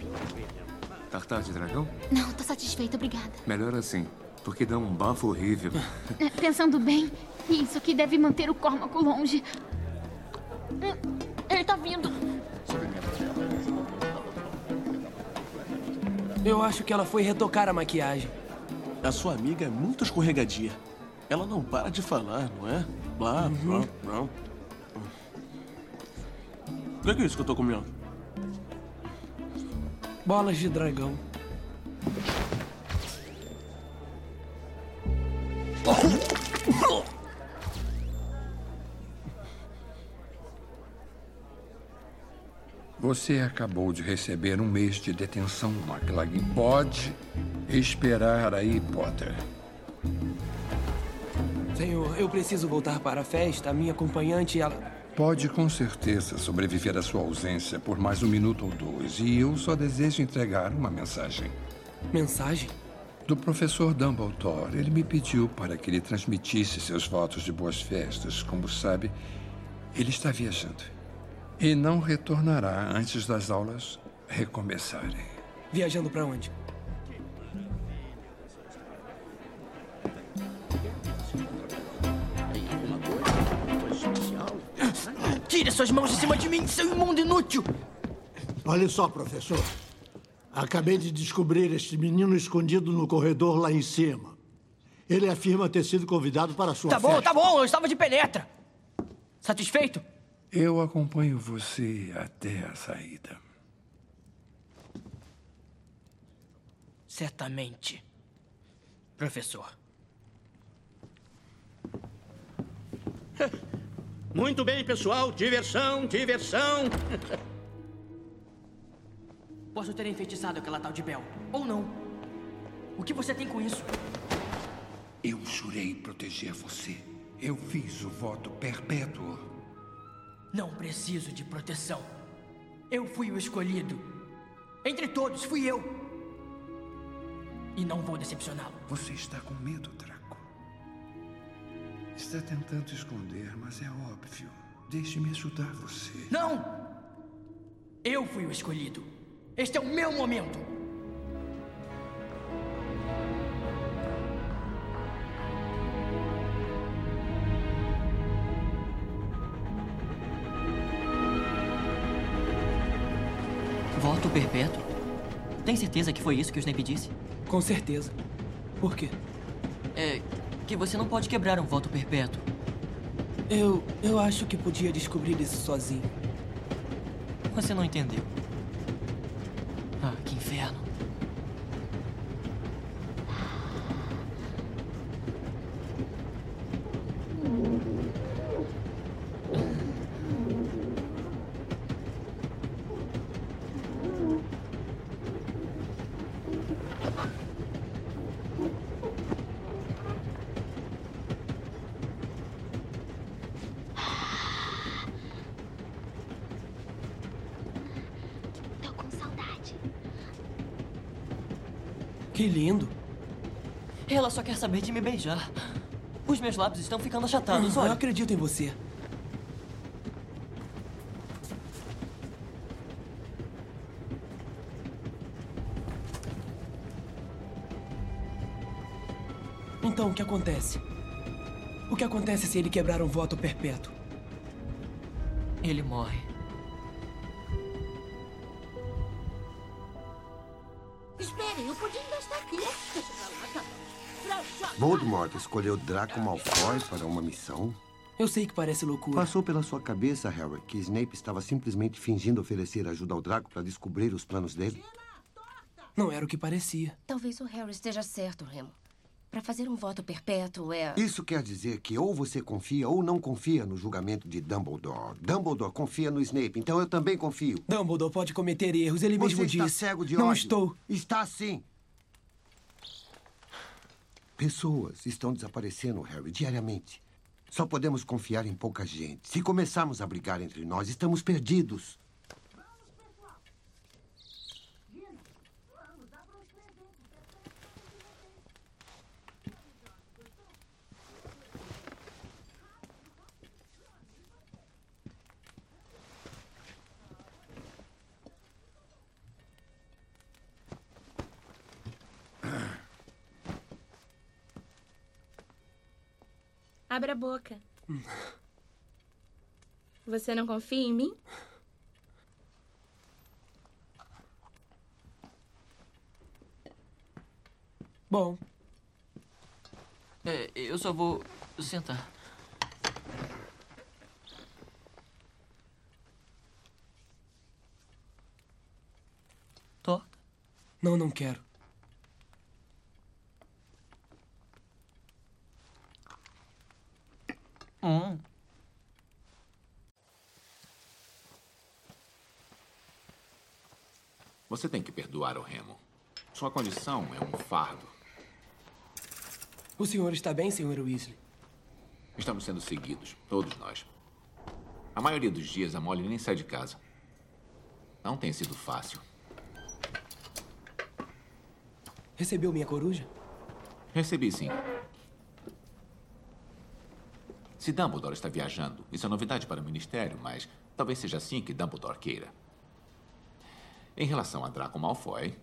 Tartar de dragão? Não, tô satisfeita, obrigada. Melhor assim, porque dá um bafo horrível. É, Pensando bem, isso aqui deve manter o Cormaco longe. Hum, Ele tá vindo. Eu acho que ela foi retocar a maquiagem. A sua amiga é muito escorregadia. Ela não para de falar, não é? Blá, blá, blá. O que é isso que eu tô comendo? Bolas de dragão. Você acabou de receber um mês de detenção, McLaggen. Pode esperar aí, Potter. Senhor, eu preciso voltar para a festa. A minha acompanhante, ela. Pode com certeza sobreviver à sua ausência por mais um minuto ou dois. E eu só desejo entregar uma mensagem. Mensagem? Do professor Dumbledore. Ele me pediu para que lhe transmitisse seus votos de boas festas. Como sabe, ele está viajando. E não retornará antes das aulas recomeçarem. Viajando para onde? Tire suas mãos de cima de mim, seu imundo inútil! Olha só, professor. Acabei de descobrir este menino escondido no corredor lá em cima. Ele afirma ter sido convidado para a sua Tá bom, festa. tá bom, eu estava de penetra. Satisfeito? Eu acompanho você até a saída. Certamente. Professor. (laughs) Muito bem, pessoal. Diversão, diversão. (laughs) Posso ter enfeitiçado aquela tal de Bel. Ou não. O que você tem com isso? Eu jurei proteger você. Eu fiz o voto perpétuo. Não preciso de proteção. Eu fui o escolhido. Entre todos, fui eu. E não vou decepcioná-lo. Você está com medo, Draco. Está tentando esconder, mas é óbvio. Deixe-me ajudar você. Não! Eu fui o escolhido. Este é o meu momento. Tem certeza que foi isso que o Snape disse? Com certeza. Por quê? É que você não pode quebrar um voto perpétuo. Eu. eu acho que podia descobrir isso sozinho. Você não entendeu. Ah, que inferno. Tô com saudade. Que lindo. Ela só quer saber de me beijar. Os meus lábios estão ficando achatados, Eu olha. acredito em você. Então, o que acontece? O que acontece se ele quebrar um voto perpétuo? Ele morre. Voldemort escolheu Draco Malfoy para uma missão? Eu sei que parece loucura. Passou pela sua cabeça, Harry, que Snape estava simplesmente fingindo oferecer ajuda ao Draco para descobrir os planos dele? Não era o que parecia. Talvez o Harry esteja certo, Remo. Para fazer um voto perpétuo é. Isso quer dizer que ou você confia ou não confia no julgamento de Dumbledore. Dumbledore confia no Snape, então eu também confio. Dumbledore pode cometer erros, ele Você mesmo está disse. cego de Não ódio. estou. Está sim. Pessoas estão desaparecendo, Harry, diariamente. Só podemos confiar em pouca gente. Se começarmos a brigar entre nós, estamos perdidos. Abre a boca. Você não confia em mim? Bom, É, eu só vou sentar. Torta? não, não quero. Hum. Você tem que perdoar o Remo. Sua condição é um fardo. O senhor está bem, senhor Weasley? Estamos sendo seguidos, todos nós. A maioria dos dias a Molly nem sai de casa. Não tem sido fácil. Recebeu minha coruja? Recebi sim. Se Dumbledore está viajando, isso é novidade para o Ministério, mas talvez seja assim que Dumbledore queira. Em relação a Draco Malfoy,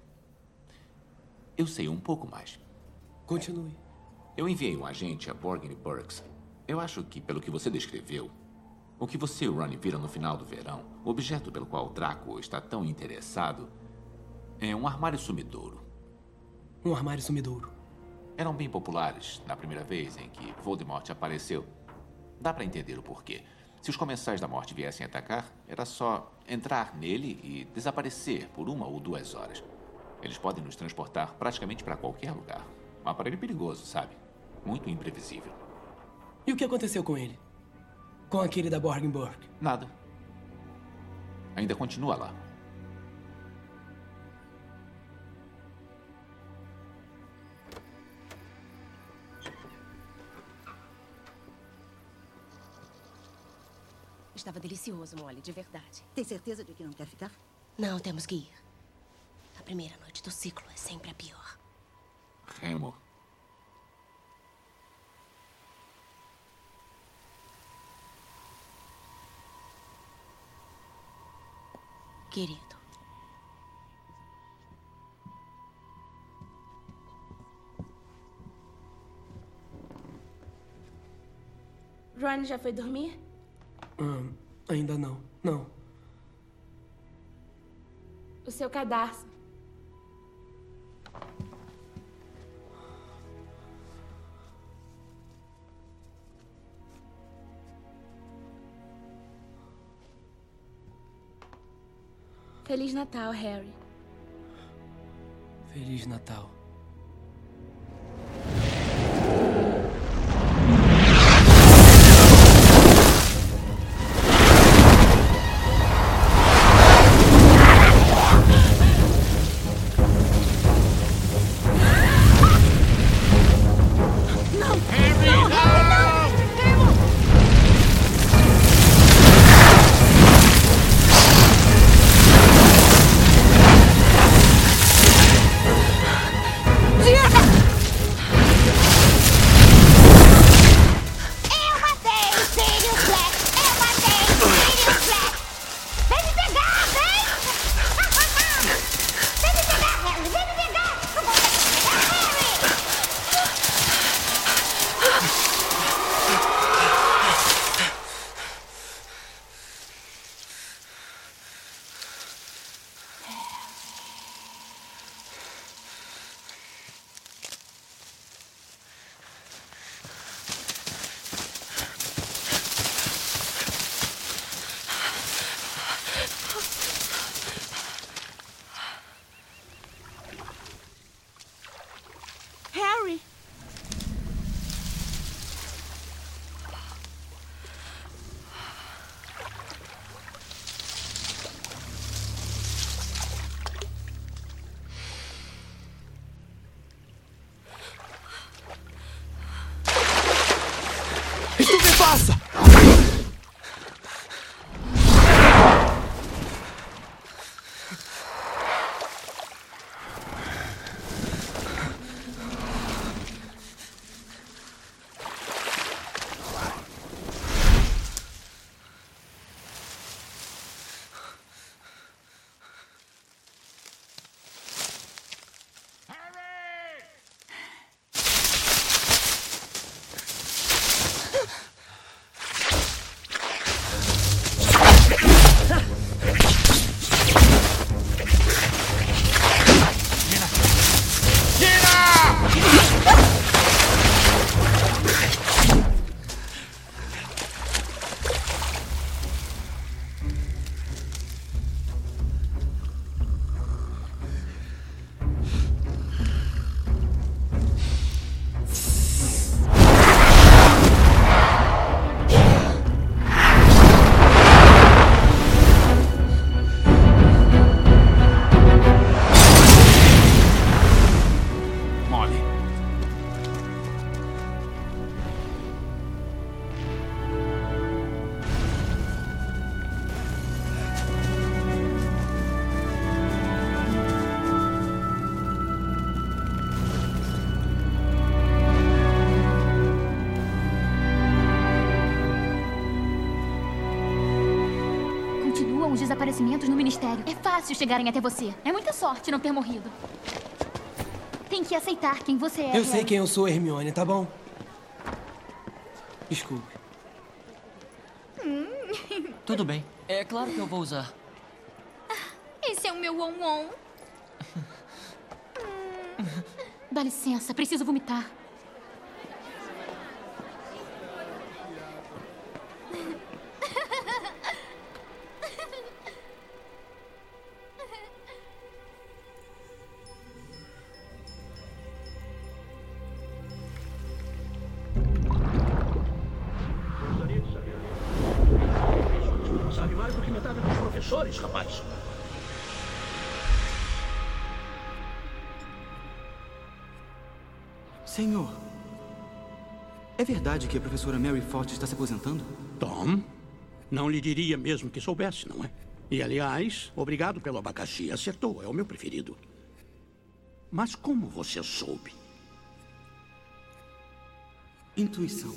eu sei um pouco mais. Continue. Eu enviei um agente a Borgin Burks. Eu acho que, pelo que você descreveu, o que você e o Ronnie viram no final do verão, o objeto pelo qual o Draco está tão interessado, é um armário sumidouro. Um armário sumidouro. Eram bem populares na primeira vez em que Voldemort apareceu. Dá pra entender o porquê. Se os comensais da morte viessem atacar, era só entrar nele e desaparecer por uma ou duas horas. Eles podem nos transportar praticamente para qualquer lugar. Um aparelho perigoso, sabe? Muito imprevisível. E o que aconteceu com ele? Com aquele da Borgenburg? Nada. Ainda continua lá. Estava delicioso, Molly, de verdade. Tem certeza de que não quer ficar? Não, temos que ir. A primeira noite do ciclo é sempre a pior. Remo. Querido. Ron já foi dormir? Hum, ainda não. Não. O seu cadarço. Feliz Natal, Harry. Feliz Natal. É fácil chegarem até você. É muita sorte não ter morrido. Tem que aceitar quem você é. Eu sei quem eu sou, Hermione, tá bom? Desculpe. Hum. (laughs) Tudo bem. É claro que eu vou usar. Esse é o meu on-on. (laughs) Dá licença, preciso vomitar. Senhor, é verdade que a professora Mary Forte está se aposentando? Tom, não lhe diria mesmo que soubesse, não é? E, aliás, obrigado pelo abacaxi. Acertou, é o meu preferido. Mas como você soube? Intuição.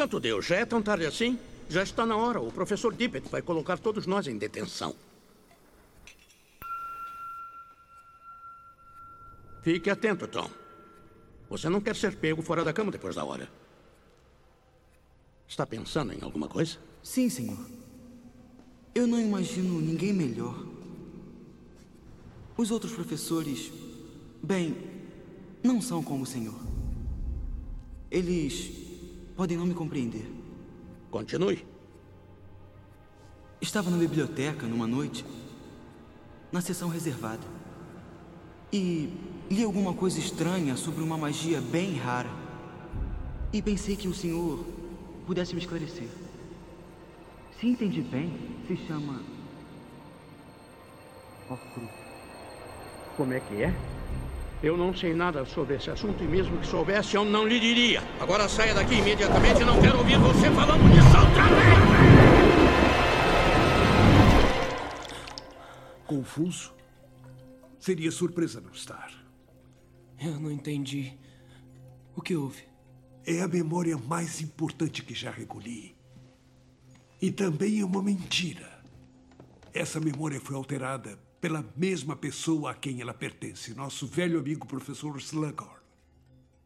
Santo Deus, já é tão tarde assim? Já está na hora. O professor Dippet vai colocar todos nós em detenção. Fique atento, Tom. Você não quer ser pego fora da cama depois da hora. Está pensando em alguma coisa? Sim, senhor. Eu não imagino ninguém melhor. Os outros professores, bem, não são como o senhor. Eles podem não me compreender. Continue. Estava na biblioteca numa noite, na sessão reservada, e li alguma coisa estranha sobre uma magia bem rara. E pensei que o senhor pudesse me esclarecer. Se entendi bem, se chama. Horcrux. Como é que é? Eu não sei nada sobre esse assunto e mesmo que soubesse, eu não lhe diria. Agora saia daqui imediatamente, não quero ouvir você falando disso outra vez! Confuso? Seria surpresa não estar. Eu não entendi. O que houve? É a memória mais importante que já recolhi. E também é uma mentira. Essa memória foi alterada pela mesma pessoa a quem ela pertence, nosso velho amigo professor Slughorn.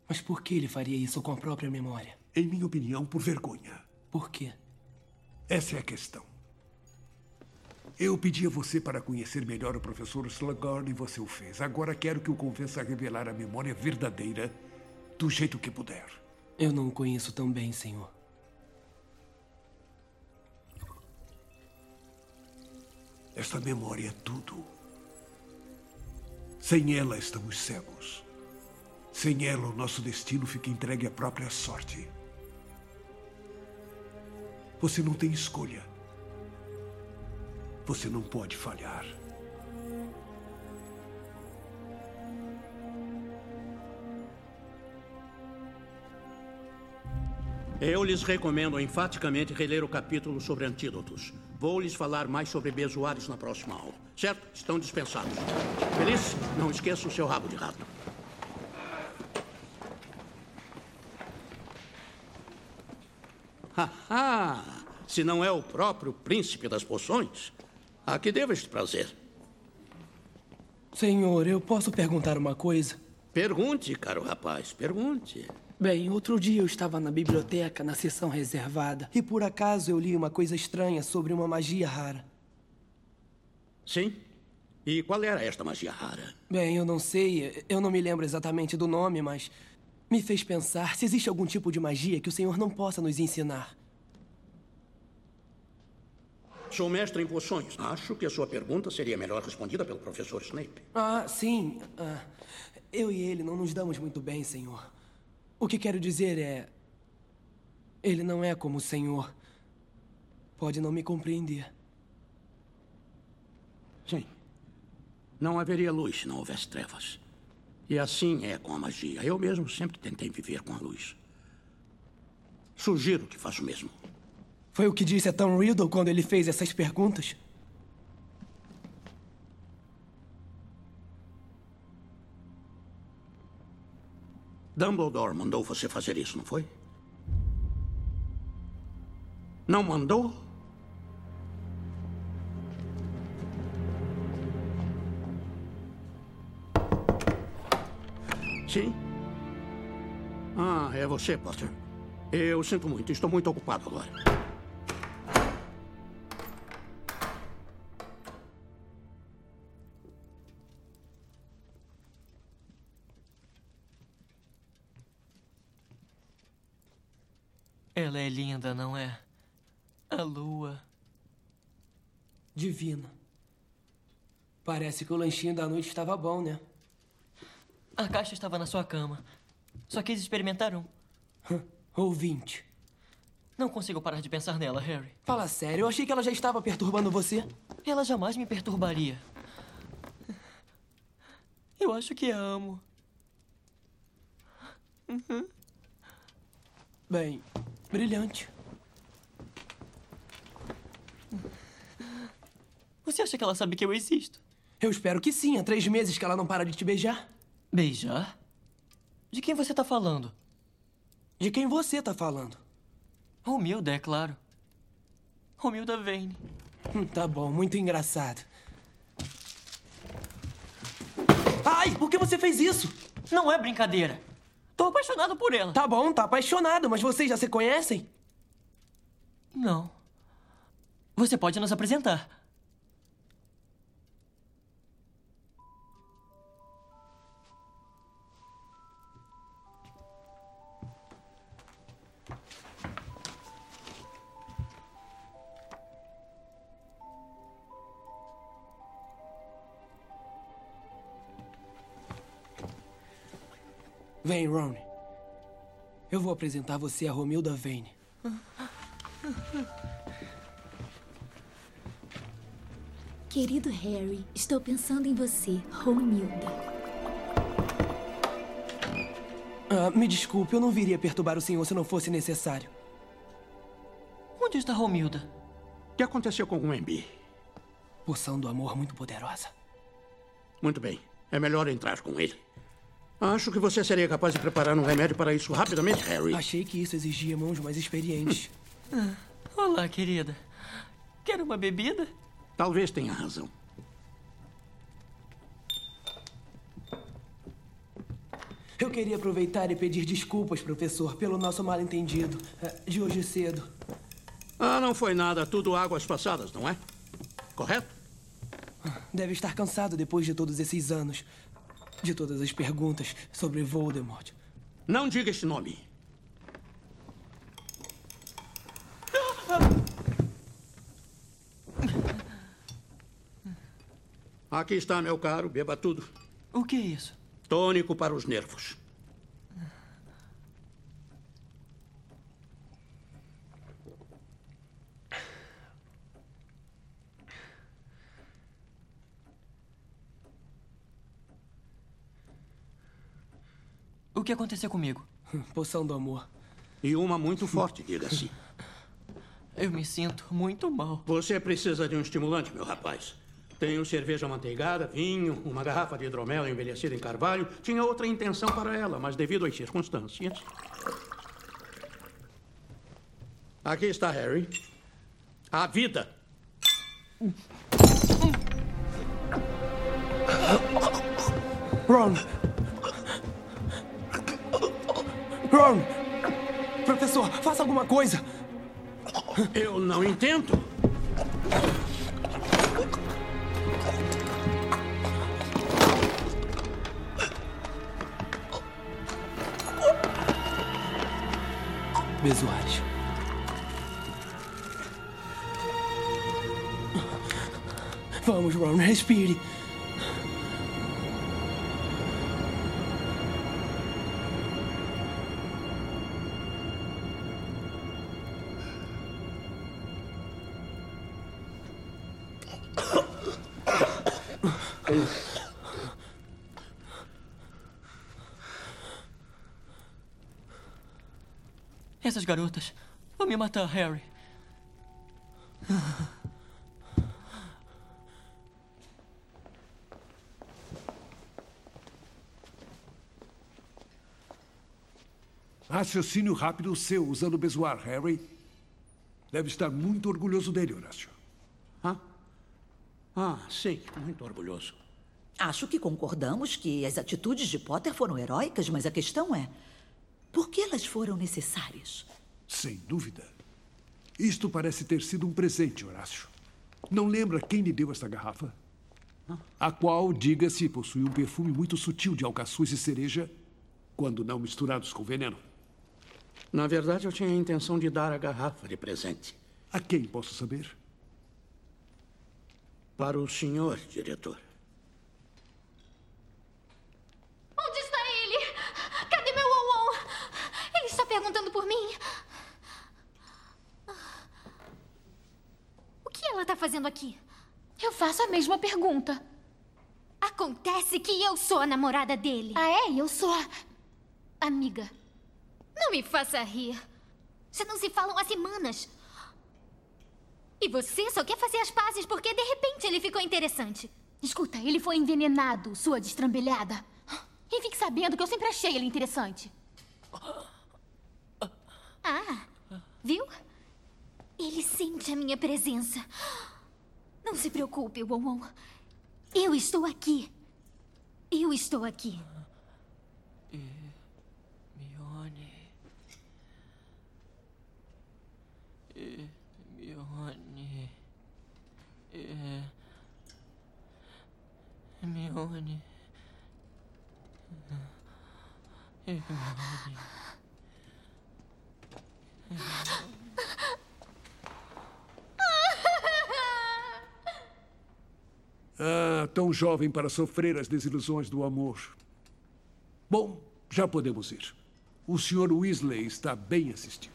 Mas por que ele faria isso com a própria memória? Em minha opinião, por vergonha. Por quê? Essa é a questão. Eu pedi a você para conhecer melhor o professor Slughorn e você o fez. Agora quero que o convença a revelar a memória verdadeira do jeito que puder. Eu não o conheço tão bem, senhor. Esta memória é tudo. Sem ela estamos cegos. Sem ela, o nosso destino fica entregue à própria sorte. Você não tem escolha. Você não pode falhar. Eu lhes recomendo enfaticamente reler o capítulo sobre antídotos. Vou lhes falar mais sobre bezoares na próxima aula. Certo? Estão dispensados. Feliz? Não esqueça o seu rabo de rato. Haha! Se não é o próprio príncipe das poções, a que devo este prazer? Senhor, eu posso perguntar uma coisa? Pergunte, caro rapaz, pergunte. Bem, outro dia eu estava na biblioteca, na sessão reservada, e por acaso eu li uma coisa estranha sobre uma magia rara. Sim? E qual era esta magia rara? Bem, eu não sei, eu não me lembro exatamente do nome, mas me fez pensar se existe algum tipo de magia que o senhor não possa nos ensinar. Sou mestre em poções. Acho que a sua pergunta seria melhor respondida pelo professor Snape. Ah, sim. Ah, eu e ele não nos damos muito bem, senhor. O que quero dizer é. Ele não é como o senhor. Pode não me compreender. Sim. Não haveria luz se não houvesse trevas. E assim é com a magia. Eu mesmo sempre tentei viver com a luz. Sugiro que faça o mesmo. Foi o que disse a Tom Riddle quando ele fez essas perguntas? Dumbledore mandou você fazer isso, não foi? Não mandou? Sim? Ah, é você, Potter. Eu sinto muito, estou muito ocupado agora. Linda, não é? A lua. Divina. Parece que o lanchinho da noite estava bom, né? A caixa estava na sua cama. Só quis experimentar um. Ou vinte. Não consigo parar de pensar nela, Harry. Fala sério, eu achei que ela já estava perturbando você. Ela jamais me perturbaria. Eu acho que a amo. Uhum. Bem, brilhante. Você acha que ela sabe que eu existo? Eu espero que sim. Há três meses que ela não para de te beijar. Beijar? De quem você tá falando? De quem você tá falando? Romilda, é claro. Romilda Vane. Hum, tá bom, muito engraçado. Ai, por que você fez isso? Não é brincadeira. Tô apaixonado por ela. Tá bom, tá apaixonado, mas vocês já se conhecem? Não. Você pode nos apresentar. Vem, Ron. Eu vou apresentar você a Romilda Vane. Querido Harry, estou pensando em você, Romilda. Ah, me desculpe, eu não viria perturbar o senhor se não fosse necessário. Onde está Romilda? O que aconteceu com o Wemby? Poção do amor muito poderosa. Muito bem. É melhor entrar com ele. Acho que você seria capaz de preparar um remédio para isso rapidamente, Harry. Achei que isso exigia mãos mais experientes. (laughs) Ah, olá, querida. Quer uma bebida? Talvez tenha razão. Eu queria aproveitar e pedir desculpas, professor, pelo nosso mal-entendido eh, de hoje cedo. Ah, não foi nada. Tudo águas passadas, não é? Correto? Deve estar cansado depois de todos esses anos. De todas as perguntas sobre Voldemort. Não diga esse nome. Aqui está, meu caro. Beba tudo. O que é isso? Tônico para os nervos. O que aconteceu comigo? Poção do amor. E uma muito forte, diga-se. Eu me sinto muito mal. Você precisa de um estimulante, meu rapaz. Tenho cerveja manteigada, vinho, uma garrafa de hidromel envelhecida em carvalho. Tinha outra intenção para ela, mas devido às circunstâncias. Aqui está, Harry. A vida. Ron! Ron! Professor, faça alguma coisa! Eu não entendo. Besoares. Vamos, Ron, respire. Essas garotas vão me matar, Harry. Raciocínio rápido seu usando o bezoar, Harry. Deve estar muito orgulhoso dele, Horácio. Ah? Ah, sim, muito orgulhoso. Acho que concordamos que as atitudes de Potter foram heróicas, mas a questão é: por que elas foram necessárias? Sem dúvida. Isto parece ter sido um presente, Horácio. Não lembra quem lhe deu esta garrafa? A qual, diga-se, possui um perfume muito sutil de alcaçuz e cereja, quando não misturados com veneno. Na verdade, eu tinha a intenção de dar a garrafa de presente. A quem posso saber? Para o senhor, diretor. perguntando por mim? O que ela está fazendo aqui? Eu faço a mesma pergunta. Acontece que eu sou a namorada dele. Ah, é? Eu sou a. Amiga. Não me faça rir. Vocês não se falam há semanas. E você só quer fazer as pazes porque de repente ele ficou interessante. Escuta, ele foi envenenado, sua destrambelhada. E fique sabendo que eu sempre achei ele interessante. Ah. Ah, viu? Ele sente a minha presença. Não se preocupe, Won Eu estou aqui. Eu estou aqui. Hermione. Hermione. Hermione. Hermione. Ah, tão jovem para sofrer as desilusões do amor. Bom, já podemos ir. O Sr. Weasley está bem assistido.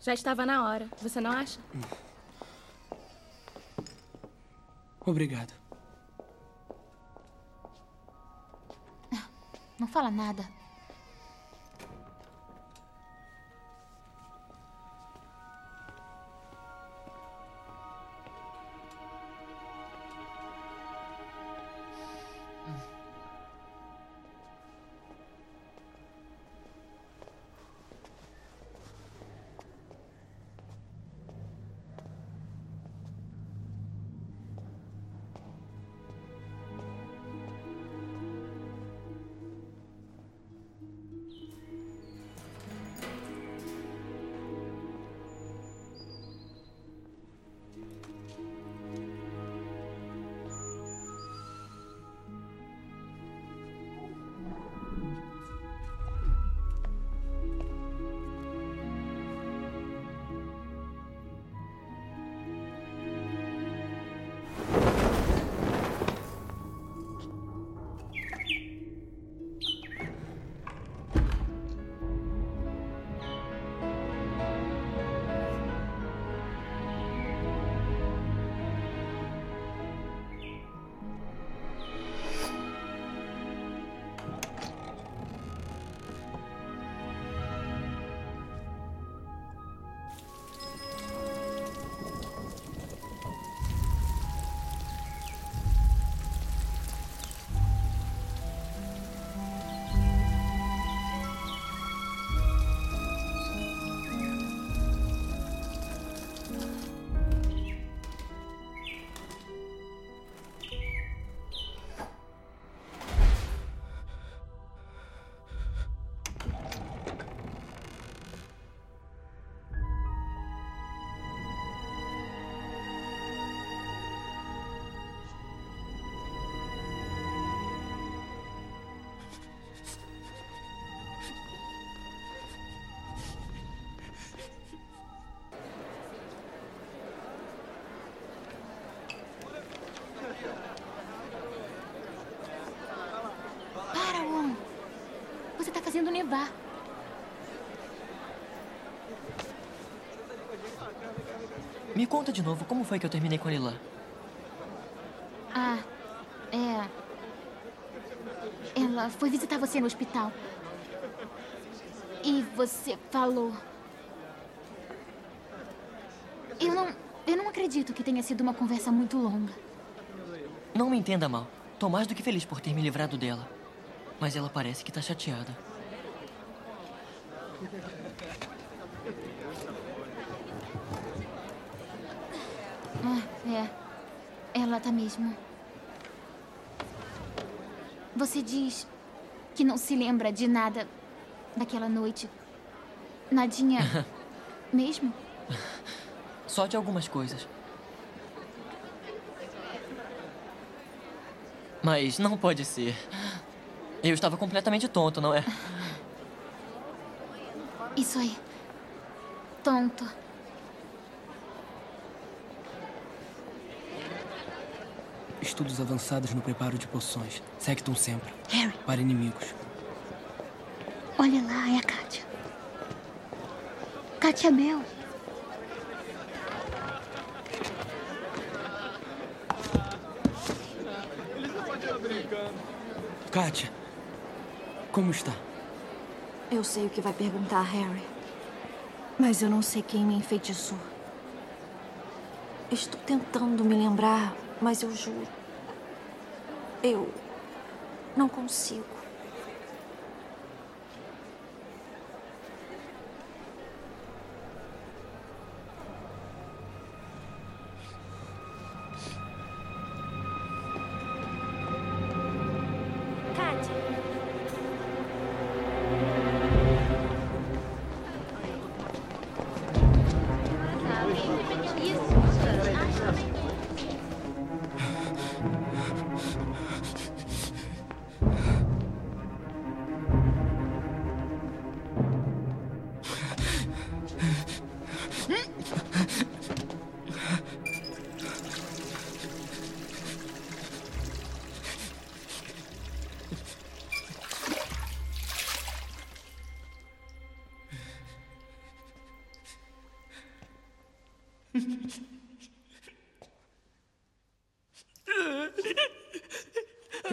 Já estava na hora, você não acha? Obrigado. Não fala nada. Conta de novo, como foi que eu terminei com ele lá? Ah, é. Ela foi visitar você no hospital. E você falou. Eu não. Eu não acredito que tenha sido uma conversa muito longa. Não me entenda mal. Tô mais do que feliz por ter me livrado dela. Mas ela parece que tá chateada. Ah, é. Ela tá mesmo. Você diz que não se lembra de nada daquela noite. Nadinha. (laughs) mesmo? Só de algumas coisas. Mas não pode ser. Eu estava completamente tonto, não é? Isso aí. Tonto. Estudos avançados no preparo de poções. Sectum sempre. Harry. Para inimigos. Olha lá, é a Kátia. Katia Bell. Kátia, como está? Eu sei o que vai perguntar, Harry. Mas eu não sei quem me enfeitiçou. Estou tentando me lembrar, mas eu juro. Eu não consigo.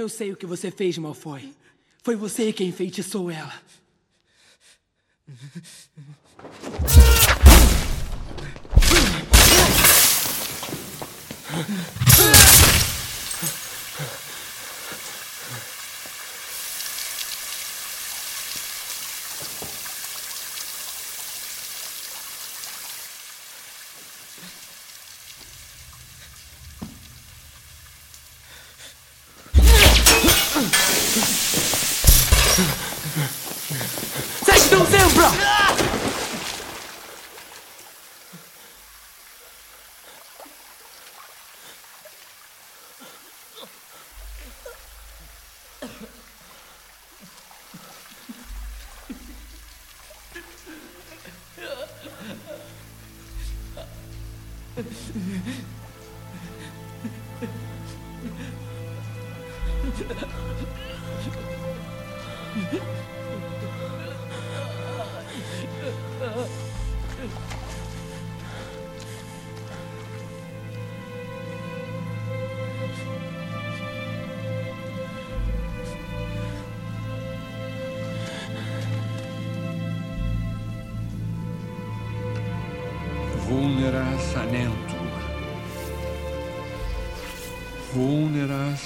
Eu sei o que você fez, Malfoy. Foi você quem enfeitiçou ela.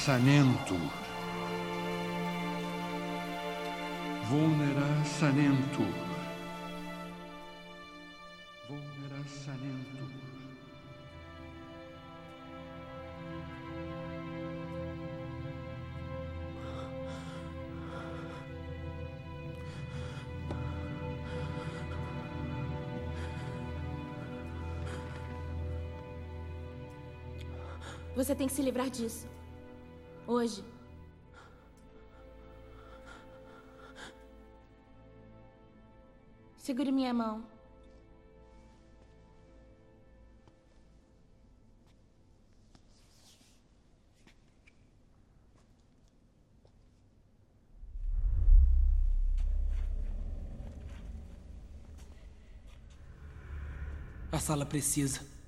Sanentur. Vulnera sanentur. Vulnera sanentur. Você tem que se livrar disso. Hoje. Segure minha mão. A sala precisa.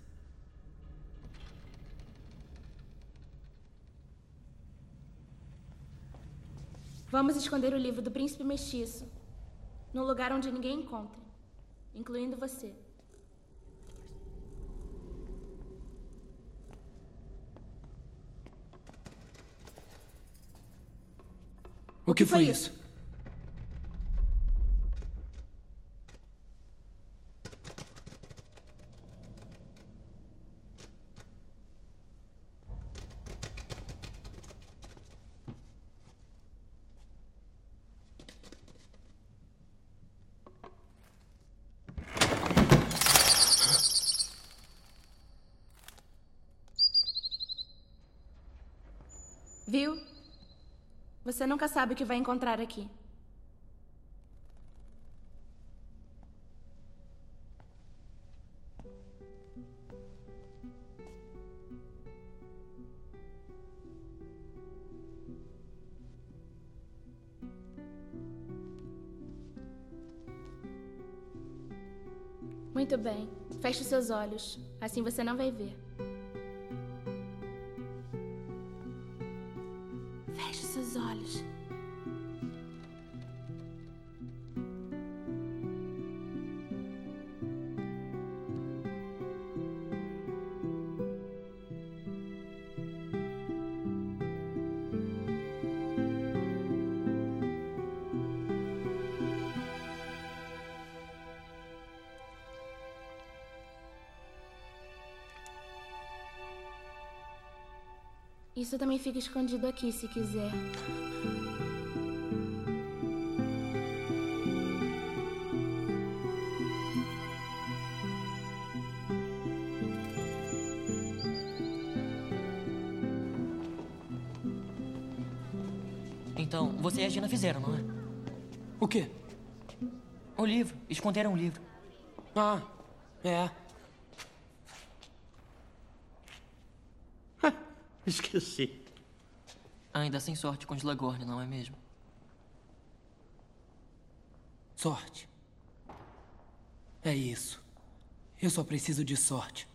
Vamos esconder o livro do príncipe mestiço num lugar onde ninguém encontra, incluindo você. O que foi isso? Viu? Você nunca sabe o que vai encontrar aqui. Muito bem. Feche os seus olhos. Assim você não vai ver. Isso também fica escondido aqui, se quiser. Então, você e a Gina fizeram, não é? O quê? O livro. Esconderam o livro. Ah, é. (laughs) Esqueci. Ainda sem sorte com Slagorn, não é mesmo? Sorte. É isso. Eu só preciso de sorte.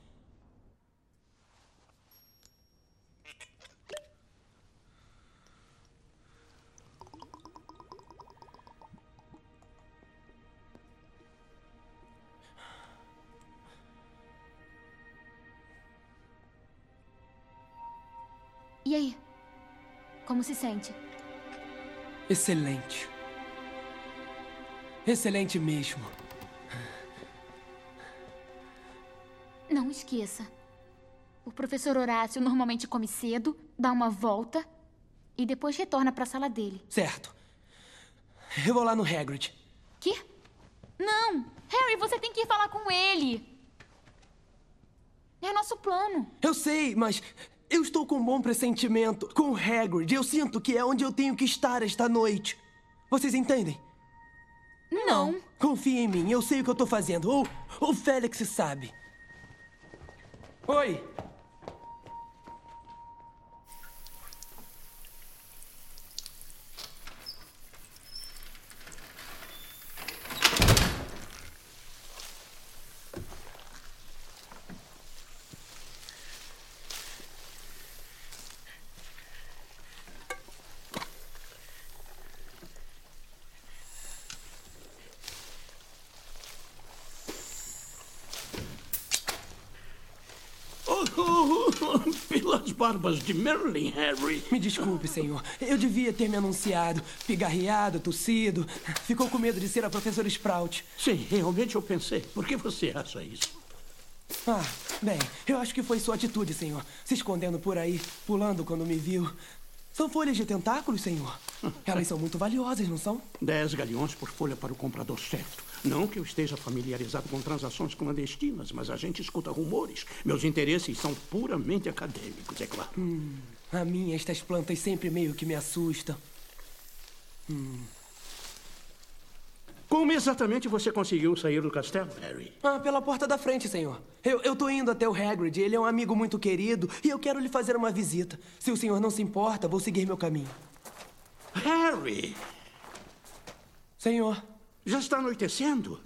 Sente? Excelente. Excelente mesmo. Não esqueça. O professor Horácio normalmente come cedo, dá uma volta e depois retorna para a sala dele. Certo. Eu vou lá no Hagrid. Quê? Não! Harry, você tem que ir falar com ele. É nosso plano. Eu sei, mas eu estou com um bom pressentimento. Com o Hagrid, eu sinto que é onde eu tenho que estar esta noite. Vocês entendem? Não. Confia em mim, eu sei o que eu tô fazendo. Ou o Félix sabe. Oi. Oh, oh, oh, pelas barbas de Merlin, Harry. Me desculpe, senhor. Eu devia ter me anunciado. Pigarreado, tossido. Ficou com medo de ser a professora Sprout. Sim, realmente eu pensei. Por que você acha isso? Ah, bem, eu acho que foi sua atitude, senhor. Se escondendo por aí, pulando quando me viu. São folhas de tentáculos, senhor. Elas são muito valiosas, não são? Dez galeões por folha para o comprador certo. Não que eu esteja familiarizado com transações clandestinas, mas a gente escuta rumores. Meus interesses são puramente acadêmicos, é claro. Hum, a mim, estas plantas sempre meio que me assustam. Hum. Como exatamente você conseguiu sair do castelo, Harry? Ah, pela porta da frente, senhor. Eu, eu tô indo até o Hagrid. Ele é um amigo muito querido e eu quero lhe fazer uma visita. Se o senhor não se importa, vou seguir meu caminho. Harry! Senhor. Já está anoitecendo.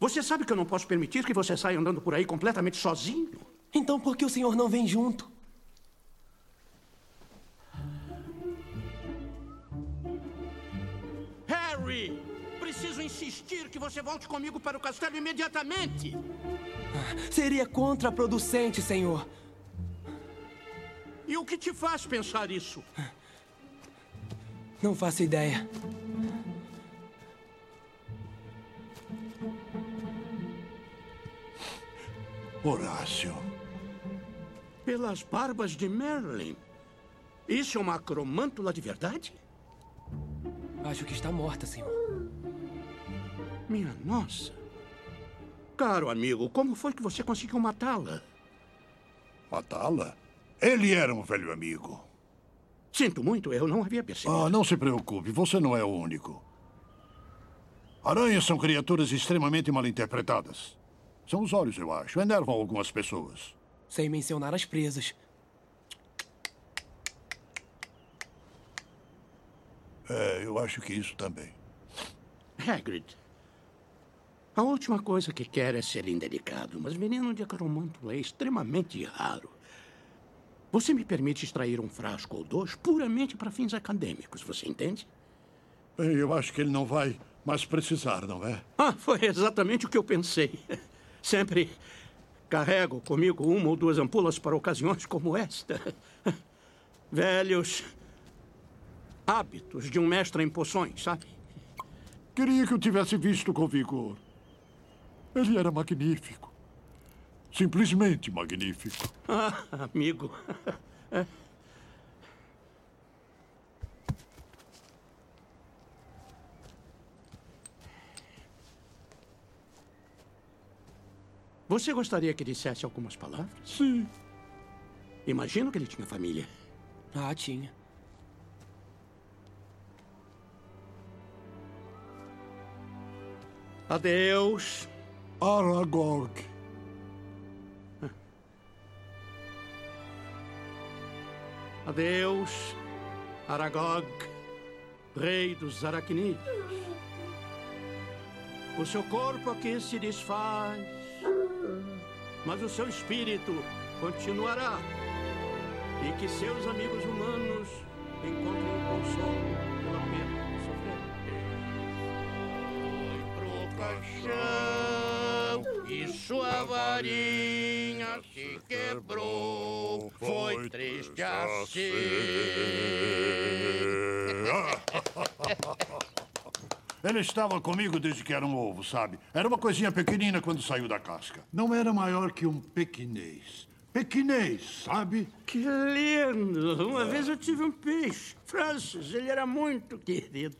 Você sabe que eu não posso permitir que você saia andando por aí completamente sozinho. Então por que o senhor não vem junto? Harry! Preciso insistir que você volte comigo para o castelo imediatamente. Seria contraproducente, senhor. E o que te faz pensar isso? Não faço ideia. Horácio. Pelas barbas de Merlin. Isso é uma acromântula de verdade? Acho que está morta, senhor. Minha nossa. Caro amigo, como foi que você conseguiu matá-la? Matá-la? Ele era um velho amigo. Sinto muito, eu não havia percebido. Ah, não se preocupe, você não é o único. Aranhas são criaturas extremamente mal interpretadas. São os olhos, eu acho. Enervam algumas pessoas. Sem mencionar as presas. É, eu acho que isso também. Hagrid. A última coisa que quer é ser indelicado, mas veneno de acromântulo é extremamente raro. Você me permite extrair um frasco ou dois puramente para fins acadêmicos, você entende? Bem, eu acho que ele não vai mais precisar, não é? Ah, foi exatamente o que eu pensei. (laughs) Sempre carrego comigo uma ou duas ampulas para ocasiões como esta. Velhos hábitos de um mestre em poções, sabe? Queria que eu tivesse visto com vigor. Ele era magnífico. Simplesmente magnífico. Ah, amigo. Você gostaria que dissesse algumas palavras? Sim. Imagino que ele tinha família. Ah, tinha. Adeus. Aragog. Adeus, Aragog, rei dos aracnídeos. O seu corpo aqui se desfaz, mas o seu espírito continuará. E que seus amigos humanos encontrem o consolo pela perda que sofreram. Foi pro caixão e sua varinha se quebrou. Foi triste assim. (laughs) Ele estava comigo desde que era um ovo, sabe? Era uma coisinha pequenina quando saiu da casca. Não era maior que um pequinês. Pequinês, sabe? Que lindo! Uma vez eu tive um peixe. Francis, ele era muito querido.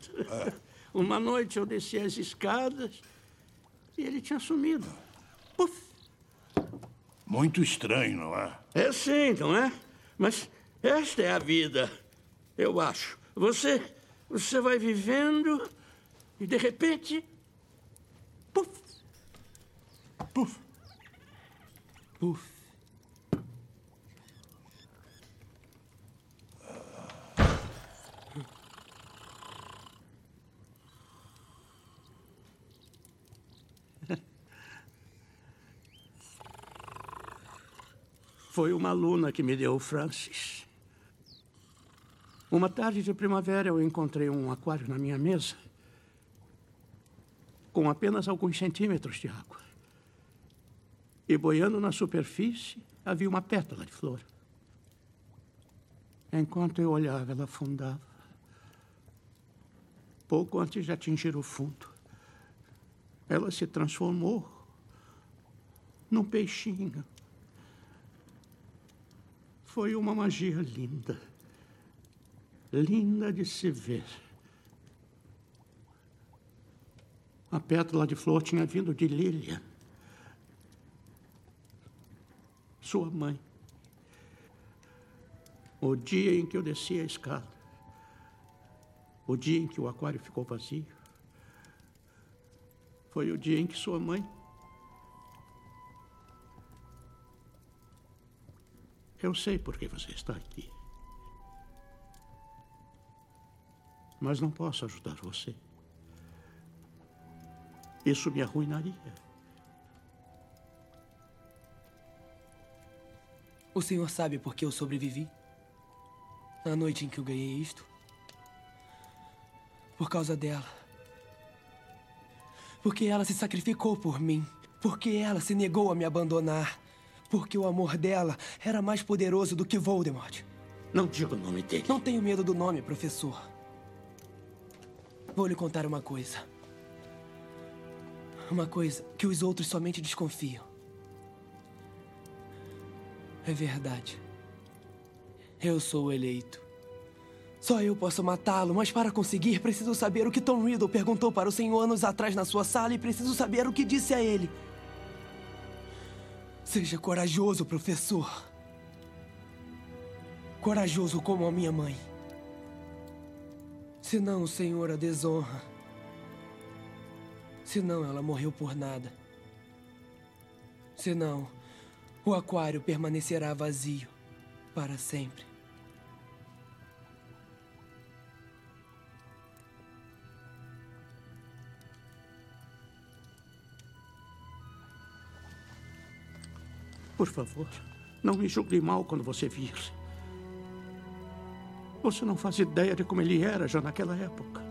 Uma noite eu desci as escadas e ele tinha sumido. Puf! Muito estranho, não é? É sim, não é? Mas esta é a vida, eu acho. Você, você vai vivendo e de repente, puf, puf, puf. (laughs) Foi uma aluna que me deu o Francis. Uma tarde de primavera eu encontrei um aquário na minha mesa com apenas alguns centímetros de água. E boiando na superfície havia uma pétala de flor. Enquanto eu olhava, ela afundava. Pouco antes de atingir o fundo, ela se transformou num peixinho. Foi uma magia linda. Linda de se ver. A pétala de flor tinha vindo de Lilian, sua mãe. O dia em que eu desci a escada, o dia em que o aquário ficou vazio, foi o dia em que sua mãe Eu sei por que você está aqui. Mas não posso ajudar você. Isso me arruinaria. O senhor sabe por que eu sobrevivi? Na noite em que eu ganhei isto? Por causa dela. Porque ela se sacrificou por mim. Porque ela se negou a me abandonar. Porque o amor dela era mais poderoso do que Voldemort. Não diga o nome dele. Não tenho medo do nome, professor. Vou lhe contar uma coisa. Uma coisa que os outros somente desconfiam. É verdade. Eu sou o eleito. Só eu posso matá-lo, mas para conseguir, preciso saber o que Tom Riddle perguntou para o senhor anos atrás na sua sala e preciso saber o que disse a ele. Seja corajoso, professor. Corajoso como a minha mãe. Senão o senhor a desonra. Senão ela morreu por nada. Senão, o aquário permanecerá vazio para sempre. Por favor, não me julgue mal quando você vir. Você não faz ideia de como ele era já naquela época.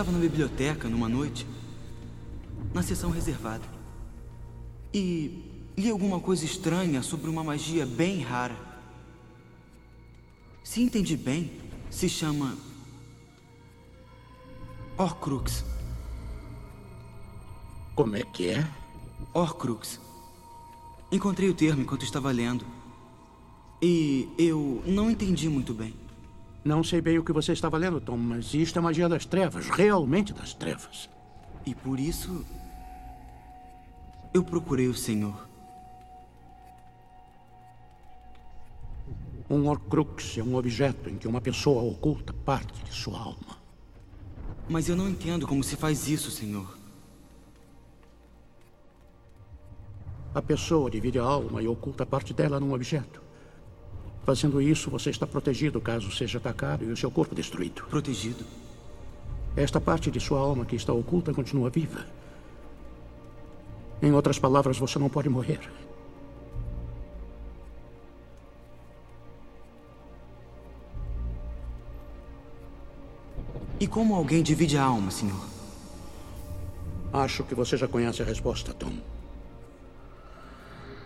Estava na biblioteca numa noite, na sessão reservada. E li alguma coisa estranha sobre uma magia bem rara. Se entendi bem, se chama. Horcrux. Como é que é? Horcrux. Encontrei o termo enquanto estava lendo. E eu não entendi muito bem. Não sei bem o que você estava lendo, Tom, mas isto é magia das trevas, realmente das trevas. E por isso. Eu procurei o Senhor. Um Horcrux é um objeto em que uma pessoa oculta parte de sua alma. Mas eu não entendo como se faz isso, Senhor. A pessoa divide a alma e oculta parte dela num objeto. Fazendo isso, você está protegido caso seja atacado e o seu corpo destruído. Protegido? Esta parte de sua alma que está oculta continua viva. Em outras palavras, você não pode morrer. E como alguém divide a alma, senhor? Acho que você já conhece a resposta, Tom.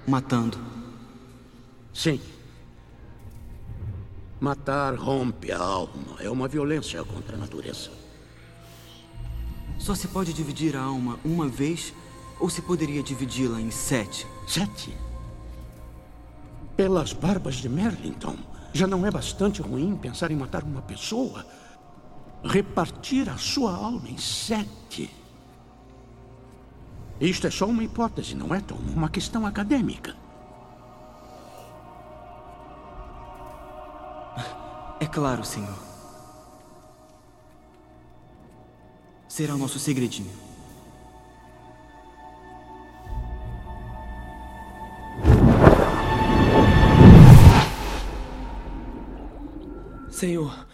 Matando. Sim. Matar rompe a alma. É uma violência contra a natureza. Só se pode dividir a alma uma vez ou se poderia dividi-la em sete? Sete? Pelas barbas de Merlin, Tom. Já não é bastante ruim pensar em matar uma pessoa? Repartir a sua alma em sete. Isto é só uma hipótese, não é, Tom? Uma questão acadêmica. É claro, senhor. Será o nosso segredinho. Senhor.